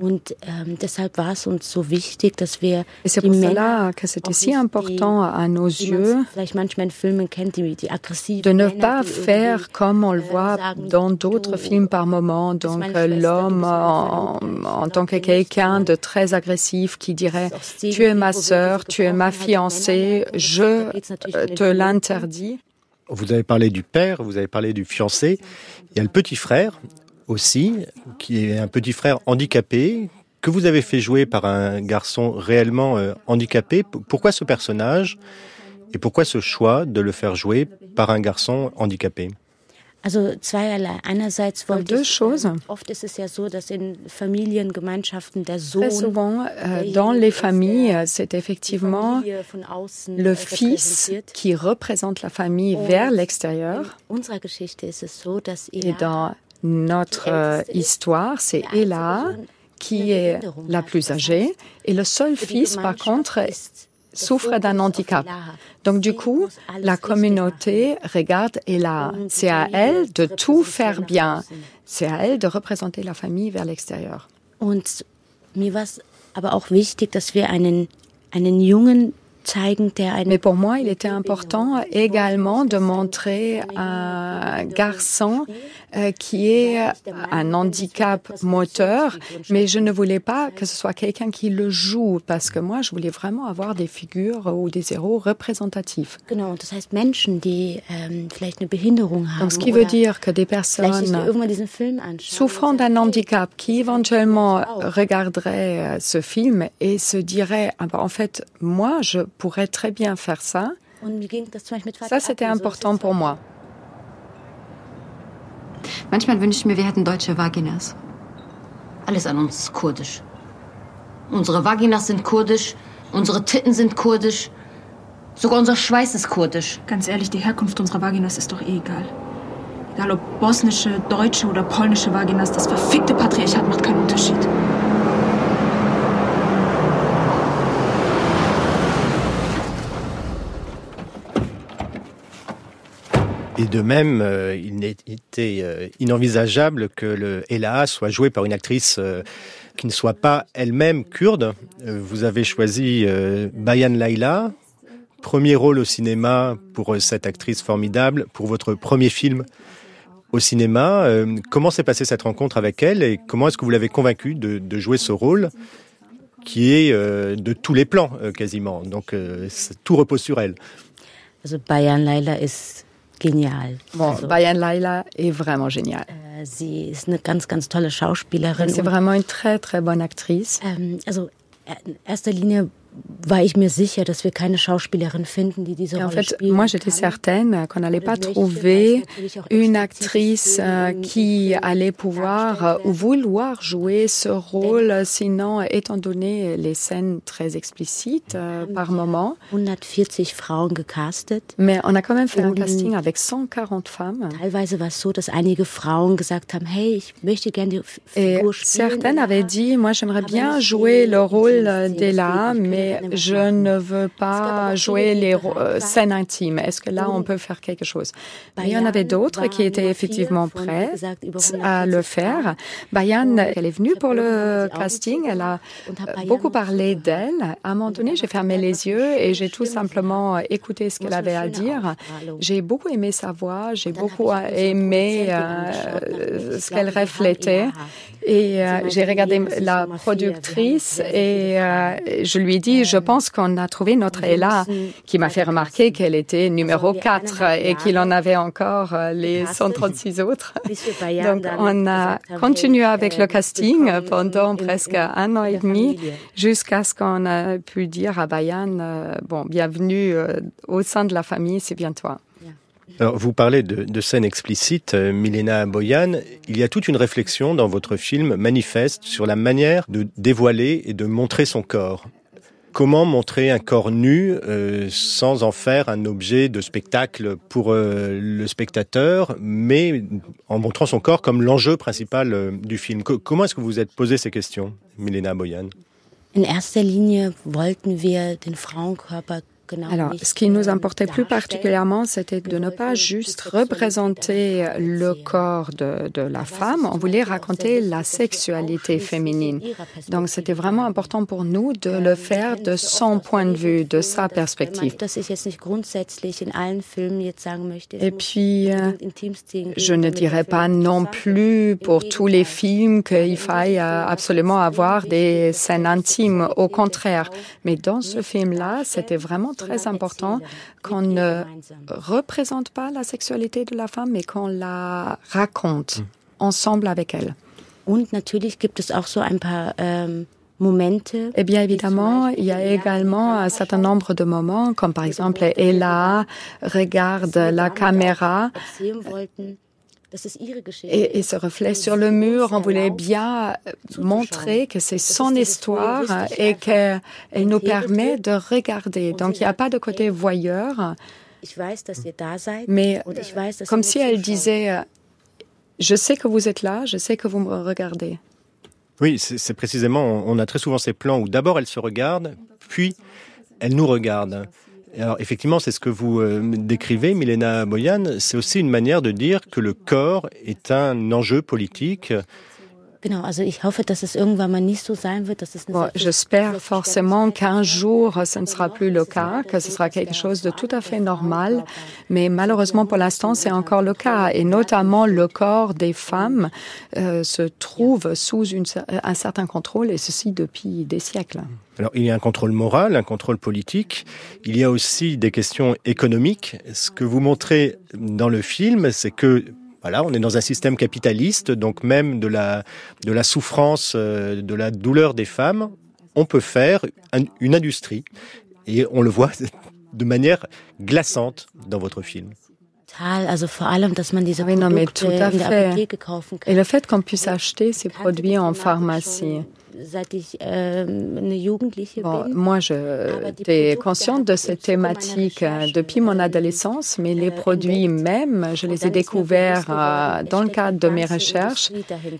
Und ähm, deshalb war es uns so wichtig, dass wir Et c'est die pour Männer cela que c'était si nicht important à nos yeux es vielleicht manchmal in Filmen kennt, die, die aggressiven de ne Männer, pas die faire comme on le äh, voit sagen, dans d'autres films par moment, donc l'homme en, tant que quelqu'un de très agressif qui dirait tu es ma sœur, tu es ma fiancée, je euh, te l'interdis. Vous avez parlé du père, vous avez parlé du fiancé. Il y a le petit frère aussi, qui est un petit frère handicapé, que vous avez fait jouer par un garçon réellement euh, handicapé. Pourquoi ce personnage et pourquoi ce choix de le faire jouer par un garçon handicapé? Wollte deux choses. oft ist es ja so, dass in Familiengemeinschaften der Sohn Très souvent, euh, dans les familles, euh, c'est effectivement le äh, fils qui représente la famille vers l'extérieur. In unserer Geschichte ist es so, dass Et Ela dans notre euh, histoire, c'est Ella qui est la plus âgée et le seul fils, par contre, souffre d'un handicap. Donc du coup, la communauté regarde Ella. C'est à elle de tout faire bien. C'est à elle de représenter la famille vers l'extérieur. Aber auch wichtig, dass wir einen, einen Jungen Mais pour moi, il était important également de montrer un garçon euh, qui est un handicap moteur, mais je ne voulais pas que ce soit quelqu'un qui le joue, parce que moi, je voulais vraiment avoir des figures ou des héros représentatifs. Ähm. Donc, ce qui veut dire que des personnes souffrant d'un handicap qui éventuellement regarderaient euh, ce film et se diraient ah ben, en fait moi je pourrais très bien faire ça ça c'était Akin so, important pour moi Manchmal wünsche ich mir, wir hätten deutsche Vaginas. Alles an uns ist kurdisch. Unsere Vaginas sind kurdisch, unsere Titten sind kurdisch, sogar unser Schweiß ist kurdisch. Ganz ehrlich, die Herkunft unserer Vaginas ist doch eh egal. Egal ob bosnische, deutsche oder polnische Vaginas, das verfickte Patriarchat macht keinen Unterschied. Et de même, euh, il n'était euh, inenvisageable que le Ella soit joué par une actrice euh, qui ne soit pas elle-même kurde. Vous avez choisi Bayan Laila, premier rôle au cinéma pour cette actrice formidable, pour votre premier film au cinéma. Comment s'est passée cette rencontre avec elle et comment est-ce que vous l'avez convaincue de, de, jouer ce rôle qui est de tous les plans quasiment? Donc tout repose sur elle. Bayan Laila ist genial. Bon, also, Bayan Laila est vraiment géniale. äh, sie ist eine ganz, ganz tolle Schauspielerin. C'est und, vraiment une très très bonne actrice. ähm, also in erster Linie war ich mir sicher, dass wir keine Schauspielerin finden, die diese en Rolle fait, spielen moi, j'étais certaine qu'on n'allait pas trouver une actrice euh, qui allait pouvoir euh, ou vouloir jouer ce rôle, sinon, étant donné les scènes très explicites euh, par moment. 140 Frauen gecastet. Mais on a quand même fait un casting avec 140 femmes. Teilweise war es so, dass einige Frauen gesagt haben, hey, ich möchte gerne die Figur spielen. certaines avaient dit, moi j'aimerais bien jouer le rôle d'Ella, mais je ne veux pas jouer les euh, scènes intimes. Est-ce que là on peut faire quelque chose Mais il y en avait d'autres qui étaient effectivement prêtes à le faire. Bayan, elle est venue pour le casting, elle a euh, beaucoup parlé d'elle. À un moment donné, j'ai fermé les yeux et j'ai tout simplement écouté ce qu'elle avait à dire. J'ai beaucoup aimé sa voix, j'ai beaucoup aimé euh, ce qu'elle reflétait. Et euh, j'ai regardé la productrice et euh, je lui ai dit, je pense qu'on a trouvé notre Ella, qui m'a fait remarquer qu'elle était numéro 4 et qu'il en avait encore euh, les 136 autres. Donc on a continué avec le casting pendant presque un an et demi jusqu'à ce qu'on a pu dire à Bayan, euh, bon, bienvenue euh, au sein de la famille, c'est bien toi. Alors, vous parlez de, de scènes explicites, euh, Milena Boyan. Il y a toute une réflexion dans votre film manifeste sur la manière de dévoiler et de montrer son corps. Comment montrer un corps nu euh, sans en faire un objet de spectacle pour euh, le spectateur, mais en montrant son corps comme l'enjeu principal euh, du film? Co- comment est-ce que vous vous êtes posé ces questions, Milena Boyan erster Linie wollten wir den Frauenkörper Alors, ce qui nous importait plus particulièrement, c'était de ne pas juste représenter le corps de, la femme, on voulait raconter la sexualité féminine. Donc, c'était vraiment important pour nous de le faire de son point de vue, de sa perspective. Et puis, euh, je ne dirais pas non plus pour tous les films qu'il faille euh, absolument avoir des scènes intimes. Au contraire. Mais dans ce film-là, c'était vraiment très important qu'on ne représente pas la sexualité de la femme, mais qu'on la raconte ensemble avec elle. Und natürlich gibt es auch so ein paar ähm. Eh bien, évidemment, il y a également un certain nombre de moments, comme par exemple, Ella regarde la caméra et, et se reflète sur le mur. On voulait bien euh, montrer que c'est son histoire et qu'elle nous permet de regarder. Donc, il n'y a pas de côté voyeur, mais comme si elle disait, euh, je sais que vous êtes là, je sais que vous me regardez. Oui, c'est précisément, on a très souvent ces plans où d'abord elle se regarde, puis elle nous regarde. Alors effectivement, c'est ce que vous euh, décrivez, Milena Boyan, c'est aussi une manière de dire que le corps est un enjeu politique. Genau, also ich hoffe, dass es irgendwann mal nicht so sein wird, dass es eine Bon, selbstverständlichkeit J'espère forcément qu'un jour, ce ne sera plus le cas, que ce sera quelque chose de tout à fait normal. Mais malheureusement, pour l'instant, c'est encore le cas. Et notamment, le corps des femmes euh, se trouve sous une cer- un certain contrôle, et ceci depuis des siècles. Alors il y a un contrôle moral, un contrôle politique, il y a aussi des questions économiques. Ce que vous montrez dans le film, c'est que voilà, on est dans un système capitaliste, donc même de la, de la souffrance, euh, de la douleur des femmes, on peut faire un- une industrie. Et on le voit de manière glaçante dans votre film. Oui, non, mais tout à fait. Et le fait qu'on puisse acheter ces produits en pharmacie. Ähm, Bon, moi, j'étais consciente de cette thématique euh, depuis mon adolescence, mais les produits même, je les ai découverts euh, dans le cadre de mes recherches.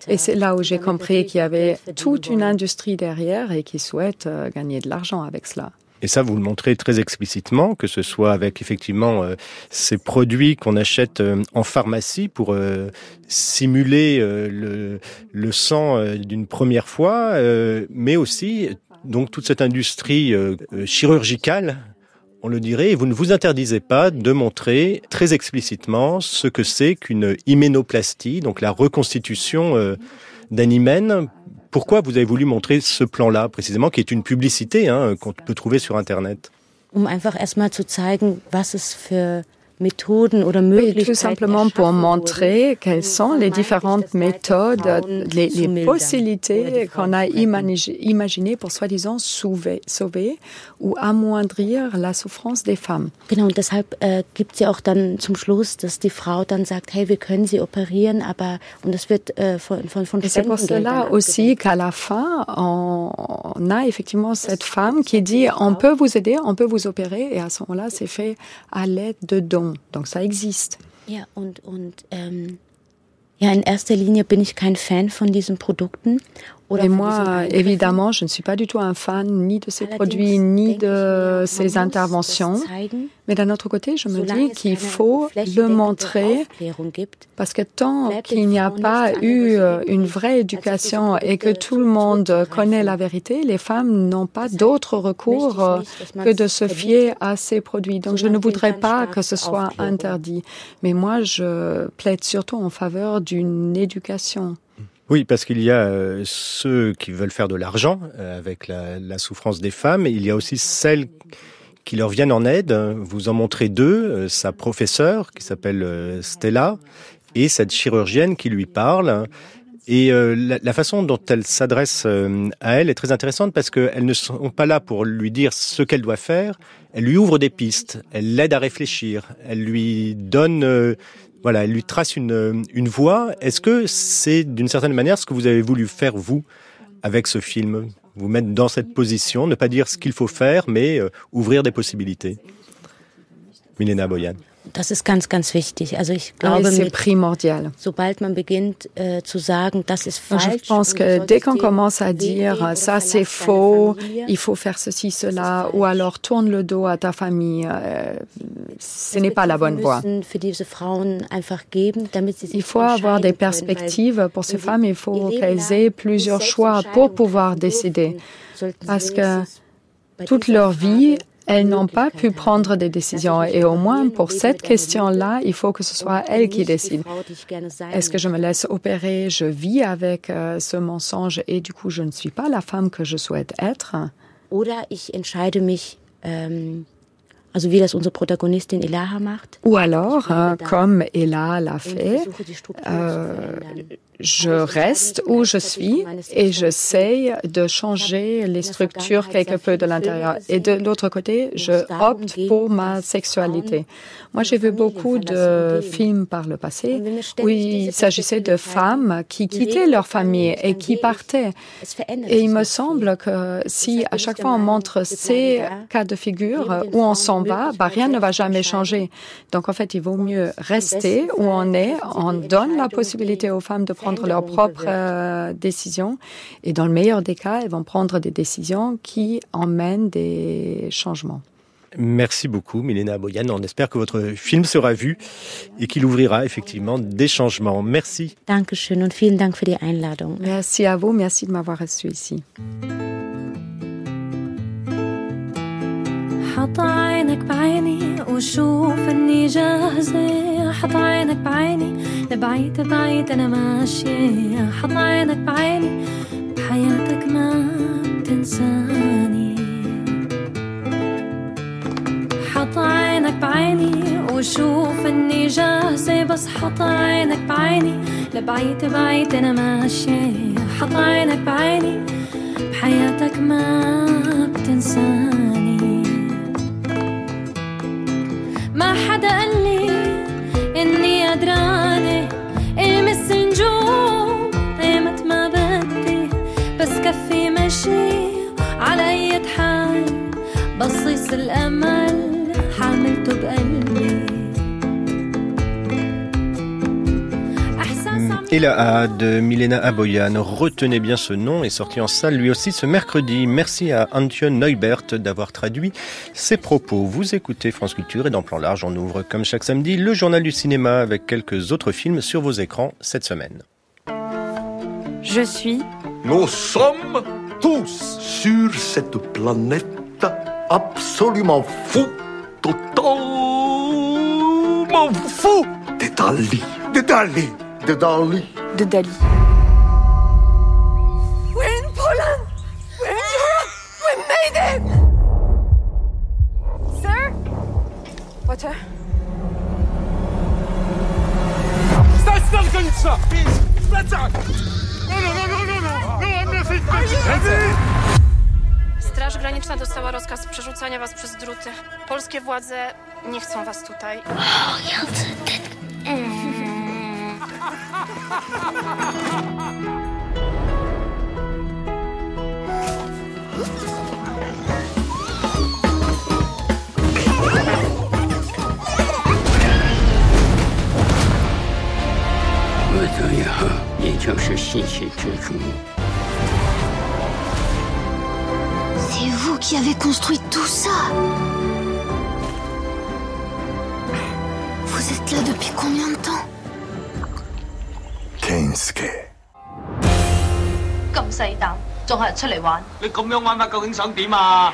Et c'est là où j'ai compris qu'il y avait toute une industrie derrière et qui souhaite euh, gagner de l'argent avec cela. Et ça, vous le montrez très explicitement, que ce soit avec effectivement euh, ces produits qu'on achète euh, en pharmacie pour euh, simuler le, sang d'une première fois, mais aussi donc toute cette industrie chirurgicale on le dirait, et vous ne vous interdisez pas de montrer très explicitement ce que c'est qu'une hyménoplastie, donc la reconstitution d'un hymen. Pourquoi vous avez voulu montrer ce plan-là, précisément, qui est une publicité hein, qu'on peut trouver sur Internet? Um Möglichkeiten tout simplement pour montrer wurden, quelles sont les différentes méthodes, les, les possibilités qu'on a imagin- imaginées pour soi-disant sauver, sauver ou amoindrir la souffrance des femmes. Genau, und deshalb äh, gibt auch dann zum Schluss, dass die Frau dann sagt, hey, wir können sie operieren, aber und das wird äh, von, von, von Et c'est pour cela aussi qu'à la fin, on, on a effectivement cette femme qui dit on peut vous aider, on peut vous opérer, et à ce moment-là, c'est fait à l'aide de dons. Donc ça existe. Ja, und, und ähm, ja, in erster Linie bin ich kein Fan von diesen Produkten. Et moi, évidemment, je ne suis pas du tout un fan ni de ces produits, ni de ces interventions. Mais d'un autre côté, je me dis qu'il faut le montrer parce que tant qu'il n'y a pas eu euh, une vraie éducation et que tout le monde connaît la vérité, les femmes n'ont pas d'autre recours euh, que de se fier à ces produits. Donc je ne voudrais pas que ce soit interdit. Mais moi, je plaide surtout en faveur d'une éducation. Oui, parce qu'il y a euh, ceux qui veulent faire de l'argent euh, avec la, souffrance des femmes, il y a aussi celles qui leur viennent en aide. Vous en montrez deux, euh, sa professeure qui s'appelle Stella et cette chirurgienne qui lui parle. Et la, la façon dont elle s'adresse à elle est très intéressante parce qu'elles ne sont pas là pour lui dire ce qu'elle doit faire. Elle lui ouvre des pistes, elle l'aide à réfléchir, elle lui donne, voilà, elle lui trace une, une voie. Est-ce que c'est d'une certaine manière ce que vous avez voulu faire vous avec ce film? Vous mettre dans cette position, ne pas dire ce qu'il faut faire, mais euh, ouvrir des possibilités. Milena Boyan. Das ist ganz, ganz wichtig. Also ich Oui, glaube, c'est mit, primordial. sobald man beginnt äh, zu sagen, das ist Donc, falsch. Je pense que dès qu'on commence à dire oder ça c'est faux, il faut faire ceci, cela, ou alors tourne le dos à ta famille, euh, ce n'est pas la bonne voie. Il faut avoir des perspectives pour ces femmes, il faut qu'elles aient plusieurs choix pour pouvoir décider. Parce que toute leur vie, elles n'ont pas pu prendre des décisions. Et au moins pour cette question-là, il faut que ce soit elles qui décident. Est-ce que je me laisse opérer? Je vis avec euh, ce mensonge et du coup, je ne suis pas la femme que je souhaite être. Ähm. Ou alors, da comme Ella l'a fait, euh. Je reste où je suis et j'essaye de changer les structures quelque peu de l'intérieur. Et de l'autre côté, je opte pour ma sexualité. Moi, j'ai vu beaucoup de films par le passé où il s'agissait de femmes qui quittaient leur famille et qui partaient. Et il me semble que si à chaque fois on montre ces cas de figure où on s'en va, bah, rien ne va jamais changer. Donc en fait, il vaut mieux rester où on est. On donne la possibilité aux femmes de prendre leurs propres euh, décisions. Et dans le meilleur des cas, elles vont prendre des décisions qui emmènent des changements. Merci beaucoup, Milena Boyan. On espère que votre film sera vu et qu'il ouvrira effectivement des changements. Merci. Dankeschön und vielen Dank für die Einladung. Merci à vous. Merci de m'avoir reçu ici. حط عينك بعيني وشوف إني جاهزة. حط عينك بعيني لبعيد بعيد أنا ماشية. حط عينك بعيني بحياتك ما بتنساني. حط عينك بعيني وشوف إني جاهزة. بس حط عينك بعيني لبعيد بعيد أنا ماشية. حط عينك بعيني بحياتك ما بتنساني. بس كفي مشي على اي حال بصيص الامل Elaha de Milena Aboyan, retenez bien ce nom, est sorti en salle lui aussi ce mercredi. Merci à Antion Neubert d'avoir traduit ses propos. Vous écoutez France Culture et dans Plan Large, on ouvre comme chaque samedi le journal du cinéma avec quelques autres films sur vos écrans cette semaine. Je suis. Nous sommes tous sur cette planète absolument fou, totalement fou. Détalé, détalé. De Dali. De Dali. De Dali. We're in Poland! We're in Europe! We made it! Sir? Water? Stać na granica! Plecak! No, no, no, no, no, no! No, Ręce! Straż Graniczna dostała rozkaz przerzucania was przez druty. Polskie władze nie chcą was tutaj. C'est vous qui avez construit tout ça. Vous êtes là depuis combien de temps? 咁細膽，仲係出嚟玩？你咁樣玩法，究竟想點啊？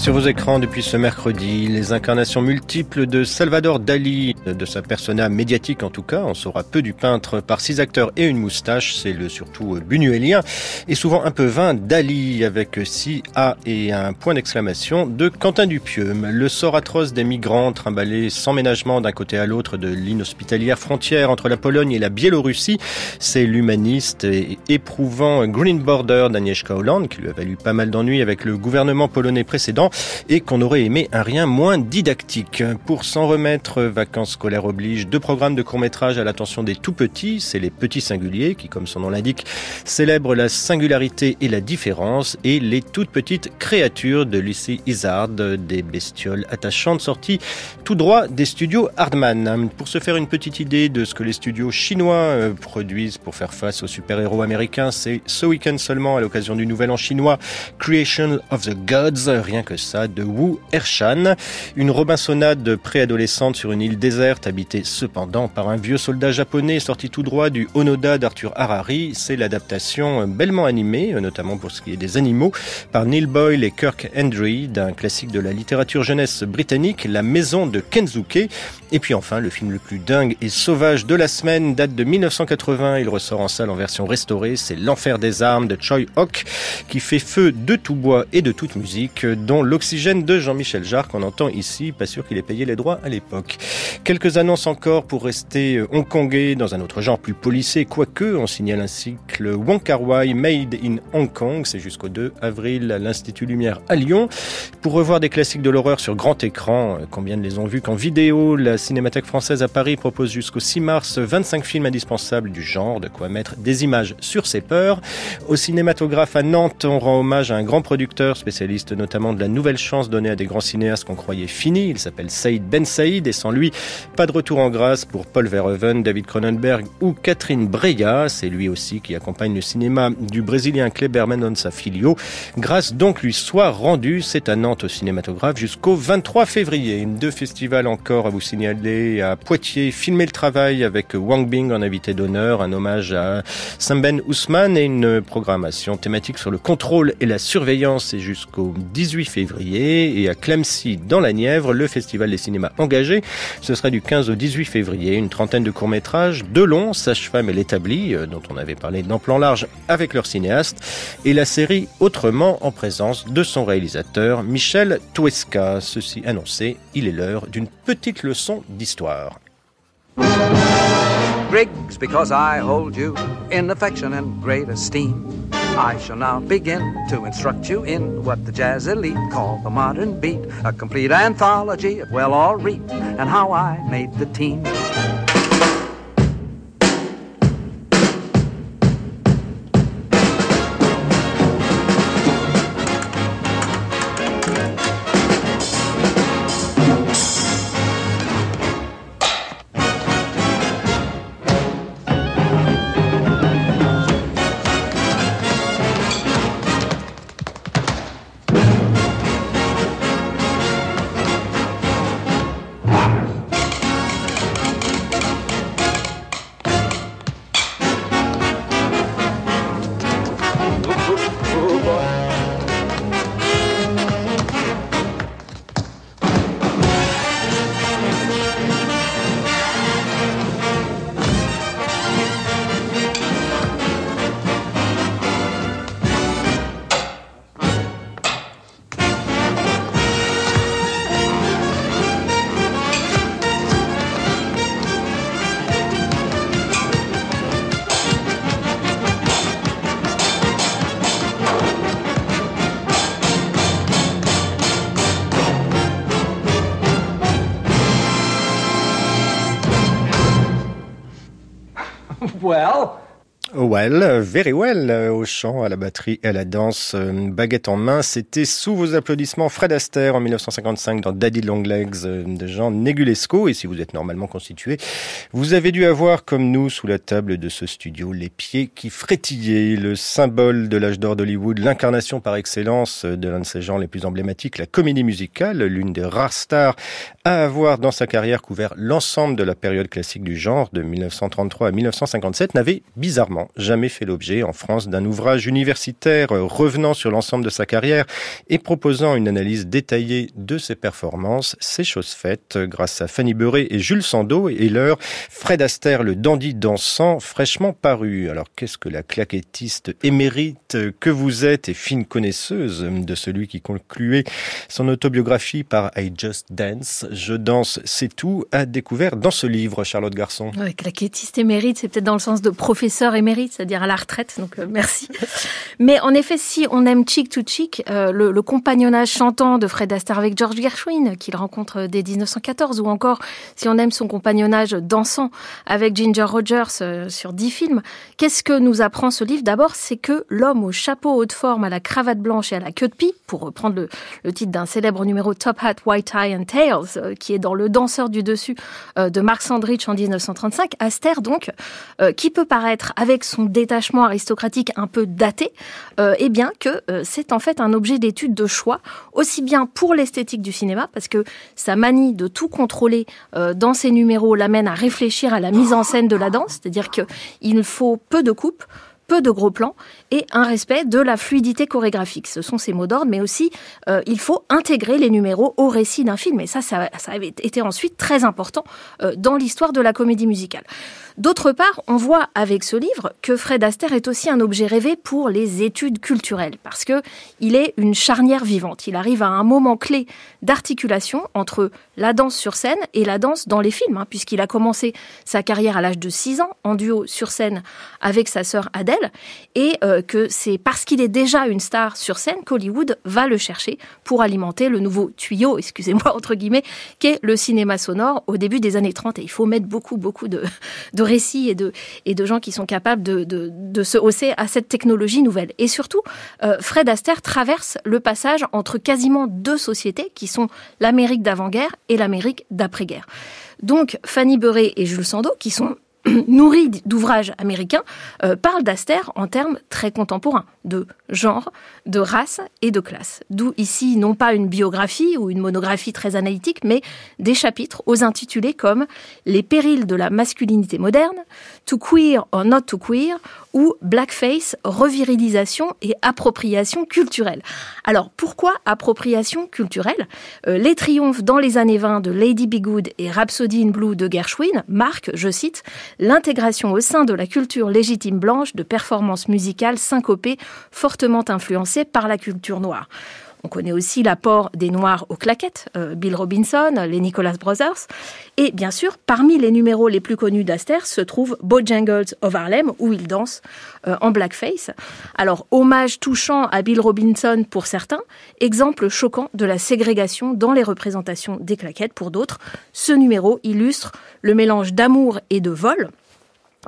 Sur vos écrans depuis ce mercredi, les incarnations multiples de Salvador Dali, de sa persona médiatique en tout cas, on saura peu du peintre par six acteurs et une moustache, c'est le surtout buñuélien, et souvent un peu vain Dali avec six A et un point d'exclamation de Quentin Dupieux. Le sort atroce des migrants trimballés sans ménagement d'un côté à l'autre de l'inhospitalière frontière entre la Pologne et la Biélorussie, c'est l'humaniste et éprouvant Green Border d'Agnieszka Holland qui lui a valu pas mal d'ennuis avec le gouvernement polonais précédent et qu'on aurait aimé un rien moins didactique. Pour s'en remettre, vacances scolaires oblige, deux programmes de court-métrage à l'attention des tout petits, c'est les petits singuliers qui, comme son nom l'indique, célèbrent la singularité et la différence et les toutes petites créatures de Lucy Izzard, des bestioles attachantes sorties tout droit des studios Hardman. Pour se faire une petite idée de ce que les studios chinois euh, produisent pour faire face aux super-héros américains, c'est ce week-end seulement à l'occasion du nouvel an chinois Creation of the Gods, rien que ça, de Wu Ershan. Une Robinsonade préadolescente sur une île déserte habitée cependant par un vieux soldat japonais sorti tout droit du Onoda d'Arthur Harari. C'est l'adaptation bellement animée, notamment pour ce qui est des animaux, par Neil Boyle et Kirk Hendry d'un classique de la littérature jeunesse britannique, La Maison de Kensuke. Et puis enfin, le film le plus dingue et sauvage de la semaine date de 1980. Il ressort en salle en version restaurée. C'est L'Enfer des armes de Choi Hock qui fait feu de tout bois et de toute musique, dont l'oxygène de Jean-Michel Jarre qu'on entend ici. Pas sûr qu'il ait payé les droits à l'époque. Quelques annonces encore pour rester euh, hongkongais dans un autre genre plus policé, quoique on signale un cycle Wong Kar Wai Made in Hong Kong. C'est jusqu'au 2 avril à l'Institut Lumière à Lyon. Pour revoir des classiques de l'horreur sur grand écran, euh, combien de les ont vus qu'en vidéo, la Cinémathèque française à Paris propose jusqu'au 6 mars 25 films indispensables du genre, de quoi mettre des images sur ses peurs. Au cinématographe à Nantes, on rend hommage à un grand producteur spécialiste notamment de la nouvelle chance donnée à des grands cinéastes qu'on croyait finis. Il s'appelle Saïd Ben Saïd et sans lui, pas de retour en grâce pour Paul Verhoeven, David Cronenberg ou Catherine Breillat. C'est lui aussi qui accompagne le cinéma du Brésilien Kleber Mendonça Filho. Grâce donc lui soit rendue, c'est à Nantes au cinématographe jusqu'au 23 février. Deux festivals encore à vous signaler à Poitiers. Filmer le travail avec Wang Bing en invité d'honneur, un hommage à Samben Ousmane et une programmation thématique sur le contrôle et la surveillance c'est jusqu'au 18 février et à Clemcy dans la Nièvre, le festival des cinémas engagés. Ce sera du 15 au 18 février, une trentaine de courts-métrages, deux longs, Sage-femme et l'établi, euh, dont on avait parlé dans Plan Large avec leur cinéaste, et la série Autrement en présence de son réalisateur Michel Tuesca. Ceci annoncé, il est l'heure d'une petite leçon d'histoire. Affection. I shall now begin to instruct you in what the jazz elite call the modern beat, a complete anthology of well all read and how I made the team. Very well, euh, au chant, à la batterie et à la danse, euh, baguette en main. C'était sous vos applaudissements Fred Astaire en 1955 dans Daddy Long Legs euh, de Jean Negulesco. Et si vous êtes normalement constitué, vous avez dû avoir, comme nous, sous la table de ce studio, les pieds qui frétillaient. Le symbole de l'âge d'or d'Hollywood, l'incarnation par excellence de l'un de ces genres les plus emblématiques, la comédie musicale, l'une des rares stars à avoir dans sa carrière couvert l'ensemble de la période classique du genre de 1933 à 1957, n'avait bizarrement jamais fait l'objet en France d'un ouvrage universitaire revenant sur l'ensemble de sa carrière et proposant une analyse détaillée de ses performances. C'est chose faite grâce à Fanny Beuret et Jules Sandeau et leur Fred Astaire, le dandy dansant, fraîchement paru. Alors qu'est-ce que la claquettiste émérite que vous êtes et fine connaisseuse de celui qui concluait son autobiographie par I Just Dance, je danse, c'est tout, a découvert dans ce livre, Charlotte Garçon. Claquettiste émérite, c'est peut-être dans le sens de professeur émérite c'est-à-dire à la retraite, donc euh, merci. Mais en effet, si on aime Chick to Chick, euh, le, compagnonnage chantant de Fred Astaire avec George Gershwin, qu'il rencontre dès 1914, ou encore si on aime son compagnonnage dansant avec Ginger Rogers euh, sur dix films, qu'est-ce que nous apprend ce livre? D'abord, c'est que l'homme au chapeau haute forme, à la cravate blanche et à la queue de pie, pour reprendre le, titre d'un célèbre numéro Top Hat, White Tie and Tails, euh, qui est dans Le danseur du dessus euh, de Mark Sandrich en 1935, Astaire donc, euh, qui peut paraître avec son détachement aristocratique un peu daté, euh, eh bien que euh, c'est en fait un objet d'étude de choix, aussi bien pour l'esthétique du cinéma, parce que sa manie de tout contrôler euh, dans ses numéros l'amène à réfléchir à la mise en scène de la danse, c'est-à-dire qu'il faut peu de coupes, peu de gros plans et un respect de la fluidité chorégraphique. Ce sont ces mots d'ordre, mais aussi euh, il faut intégrer les numéros au récit d'un film. Et ça, ça, avait été ensuite très important dans l'histoire de la comédie musicale. D'autre part, on voit avec ce livre que Fred Astaire est aussi un objet rêvé pour les études culturelles, parce que il est une charnière vivante. Il arrive à un moment clé d'articulation entre la danse sur scène et la danse dans les films, hein, puisqu'il a commencé sa carrière à l'âge de 6 ans en duo sur scène avec sa sœur Adèle, et euh, que c'est parce qu'il est déjà une star sur scène qu'Hollywood va le chercher pour alimenter le nouveau tuyau, excusez-moi entre guillemets, qu'est le cinéma sonore au début des années 30. Et il faut mettre beaucoup, beaucoup de, de récits et de, et de gens qui sont capables de, de, de se hausser à cette technologie nouvelle. Et surtout, euh, Fred Astaire traverse le passage entre quasiment deux sociétés qui sont l'Amérique d'avant-guerre et l'Amérique d'après-guerre. Donc, Fanny Beuret et Jules Sandeau, qui sont nourris d'ouvrages américains, euh, parlent d'Astaire en termes très contemporains, de genre, de race et de classe. D'où ici, non pas une biographie ou une monographie très analytique, mais des chapitres aux intitulés comme Les périls de la masculinité moderne, To Queer or Not to Queer, ou Blackface, revirilisation et appropriation culturelle. Alors pourquoi appropriation culturelle? Euh, Les triomphes dans les années 20 de Lady Be Good et Rhapsody in Blue de Gershwin marquent, je cite, l'intégration au sein de la culture légitime blanche de performances musicales syncopées fortement influencées par la culture noire. On connaît aussi l'apport des Noirs aux claquettes, euh, Bill Robinson, les Nicholas Brothers. Et bien sûr, parmi les numéros les plus connus d'Aster se trouve Bojangles of Harlem, où il danse euh, en blackface. Alors, hommage touchant à Bill Robinson pour certains, exemple choquant de la ségrégation dans les représentations des claquettes pour d'autres. Ce numéro illustre le mélange d'amour et de vol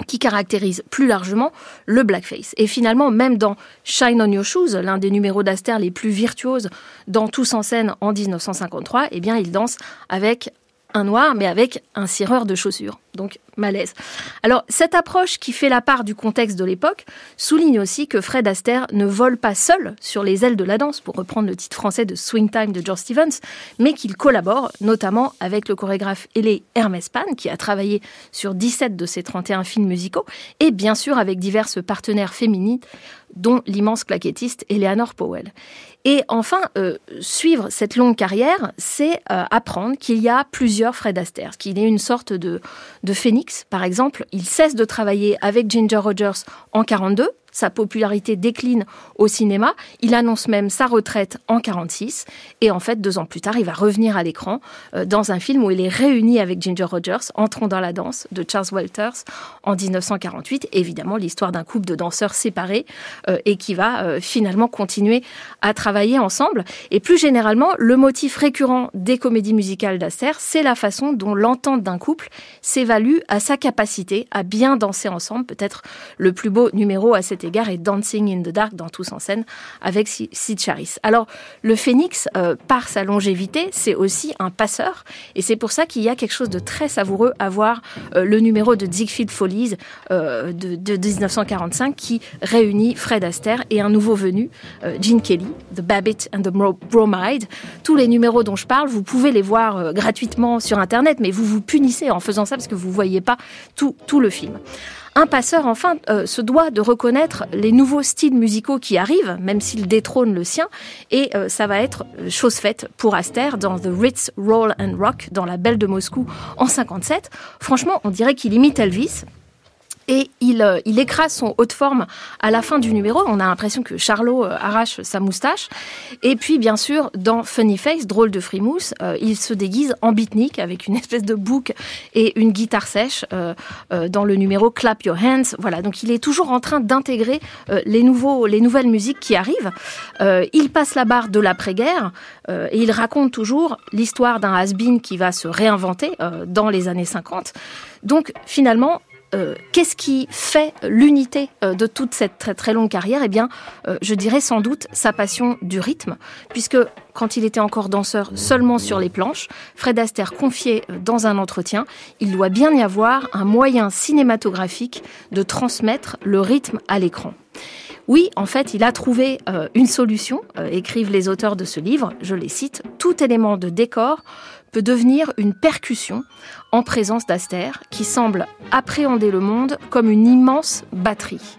qui caractérise plus largement le blackface. Et finalement, même dans Shine on Your Shoes, l'un des numéros d'Aster les plus virtuoses dans Tous en scène en 1953, eh bien, il danse avec un noir, mais avec un cireur de chaussures. Donc, malaise. Alors, cette approche qui fait la part du contexte de l'époque souligne aussi que Fred Astaire ne vole pas seul sur les ailes de la danse, pour reprendre le titre français de Swing Time de George Stevens, mais qu'il collabore notamment avec le chorégraphe Elé Hermes Pan, qui a travaillé sur 17 de ses 31 films musicaux, et bien sûr avec diverses partenaires féminines, dont l'immense claquettiste Eleanor Powell. Et enfin, euh, suivre cette longue carrière, c'est euh, apprendre qu'il y a plusieurs Fred Astaire, qu'il est une sorte de, de phénix. Par exemple, il cesse de travailler avec Ginger Rogers en 42, sa popularité décline au cinéma. Il annonce même sa retraite en 46 et en fait deux ans plus tard, il va revenir à l'écran euh, dans un film où il est réuni avec Ginger Rogers, Entrons dans la danse de Charles Walters en 1948. Évidemment, l'histoire d'un couple de danseurs séparés euh, et qui va euh, finalement continuer à travailler ensemble. Et plus généralement, le motif récurrent des comédies musicales d'Aster, c'est la façon dont l'entente d'un couple s'évalue à sa capacité à bien danser ensemble. Peut-être le plus beau numéro à égard est Dancing in the Dark dans Tous en scène avec Sid Charis. Alors, le phénix, euh, par sa longévité, c'est aussi un passeur. Et c'est pour ça qu'il y a quelque chose de très savoureux à voir euh, le numéro de Ziegfeld Follies euh, de, de 1945 qui réunit Fred Astaire et un nouveau venu, euh, Gene Kelly, The Babbitt and the Bro- Bromide. Tous les numéros dont je parle, vous pouvez les voir gratuitement sur Internet, mais vous vous punissez en faisant ça parce que vous ne voyez pas tout, tout le film. Un passeur, enfin, euh, se doit de reconnaître les nouveaux styles musicaux qui arrivent, même s'il détrône le sien, et euh, ça va être euh, chose faite pour Astaire dans The Ritz Roll and Rock, dans La Belle de Moscou en 57. Franchement, on dirait qu'il imite Elvis. Et il, euh, il écrase son haut de forme à la fin du numéro. On a l'impression que Charlot euh, arrache sa moustache. Et puis, bien sûr, dans Funny Face, drôle de frimousse, euh, il se déguise en beatnik avec une espèce de bouc et une guitare sèche dans le numéro Clap Your Hands. Voilà, donc il est toujours en train d'intégrer les, nouveaux, les nouvelles musiques qui arrivent. Il passe la barre de l'après-guerre et il raconte toujours l'histoire d'un has-been qui va se réinventer dans les années 50. Donc, finalement, euh, qu'est-ce qui fait l'unité euh, de toute cette très très longue carrière? Eh bien, euh, je dirais sans doute sa passion du rythme, puisque quand il était encore danseur seulement sur les planches, Fred Astaire confiait dans un entretien, il doit bien y avoir un moyen cinématographique de transmettre le rythme à l'écran. Oui, en fait, il a trouvé une solution, écrivent les auteurs de ce livre, je les cite, tout élément de décor peut devenir une percussion en présence d'Astaire, qui semble appréhender le monde comme une immense batterie.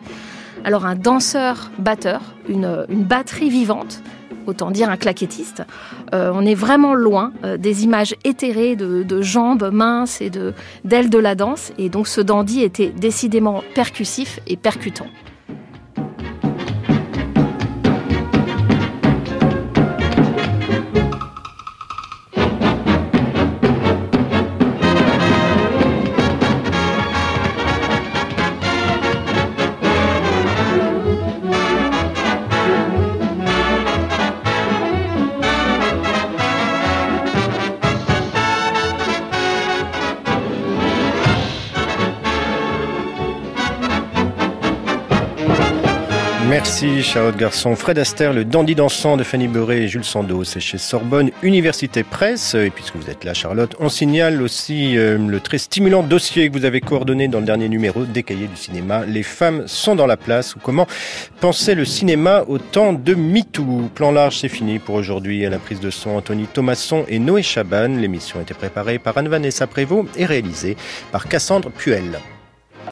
Alors un danseur-batteur, une, une batterie vivante, autant dire un claquettiste, euh, on est vraiment loin euh, des images éthérées de, de jambes minces et de d'ailes de la danse, et donc ce dandy était décidément percussif et percutant. Charlotte Garçon. Fred Astaire, le dandy dansant de Fanny Beurré et Jules Sandos, c'est chez Sorbonne Université Presse. Et puisque vous êtes là Charlotte, on signale aussi euh, le très stimulant dossier que vous avez coordonné dans le dernier numéro des cahiers du cinéma. Les femmes sont dans la place ou comment penser le cinéma au temps de MeToo? Plan large, c'est fini pour aujourd'hui. À la prise de son, Anthony Thomasson et Noé Chaban. L'émission été préparée par Anne-Vanessa Prévost et réalisée par Cassandre Puel.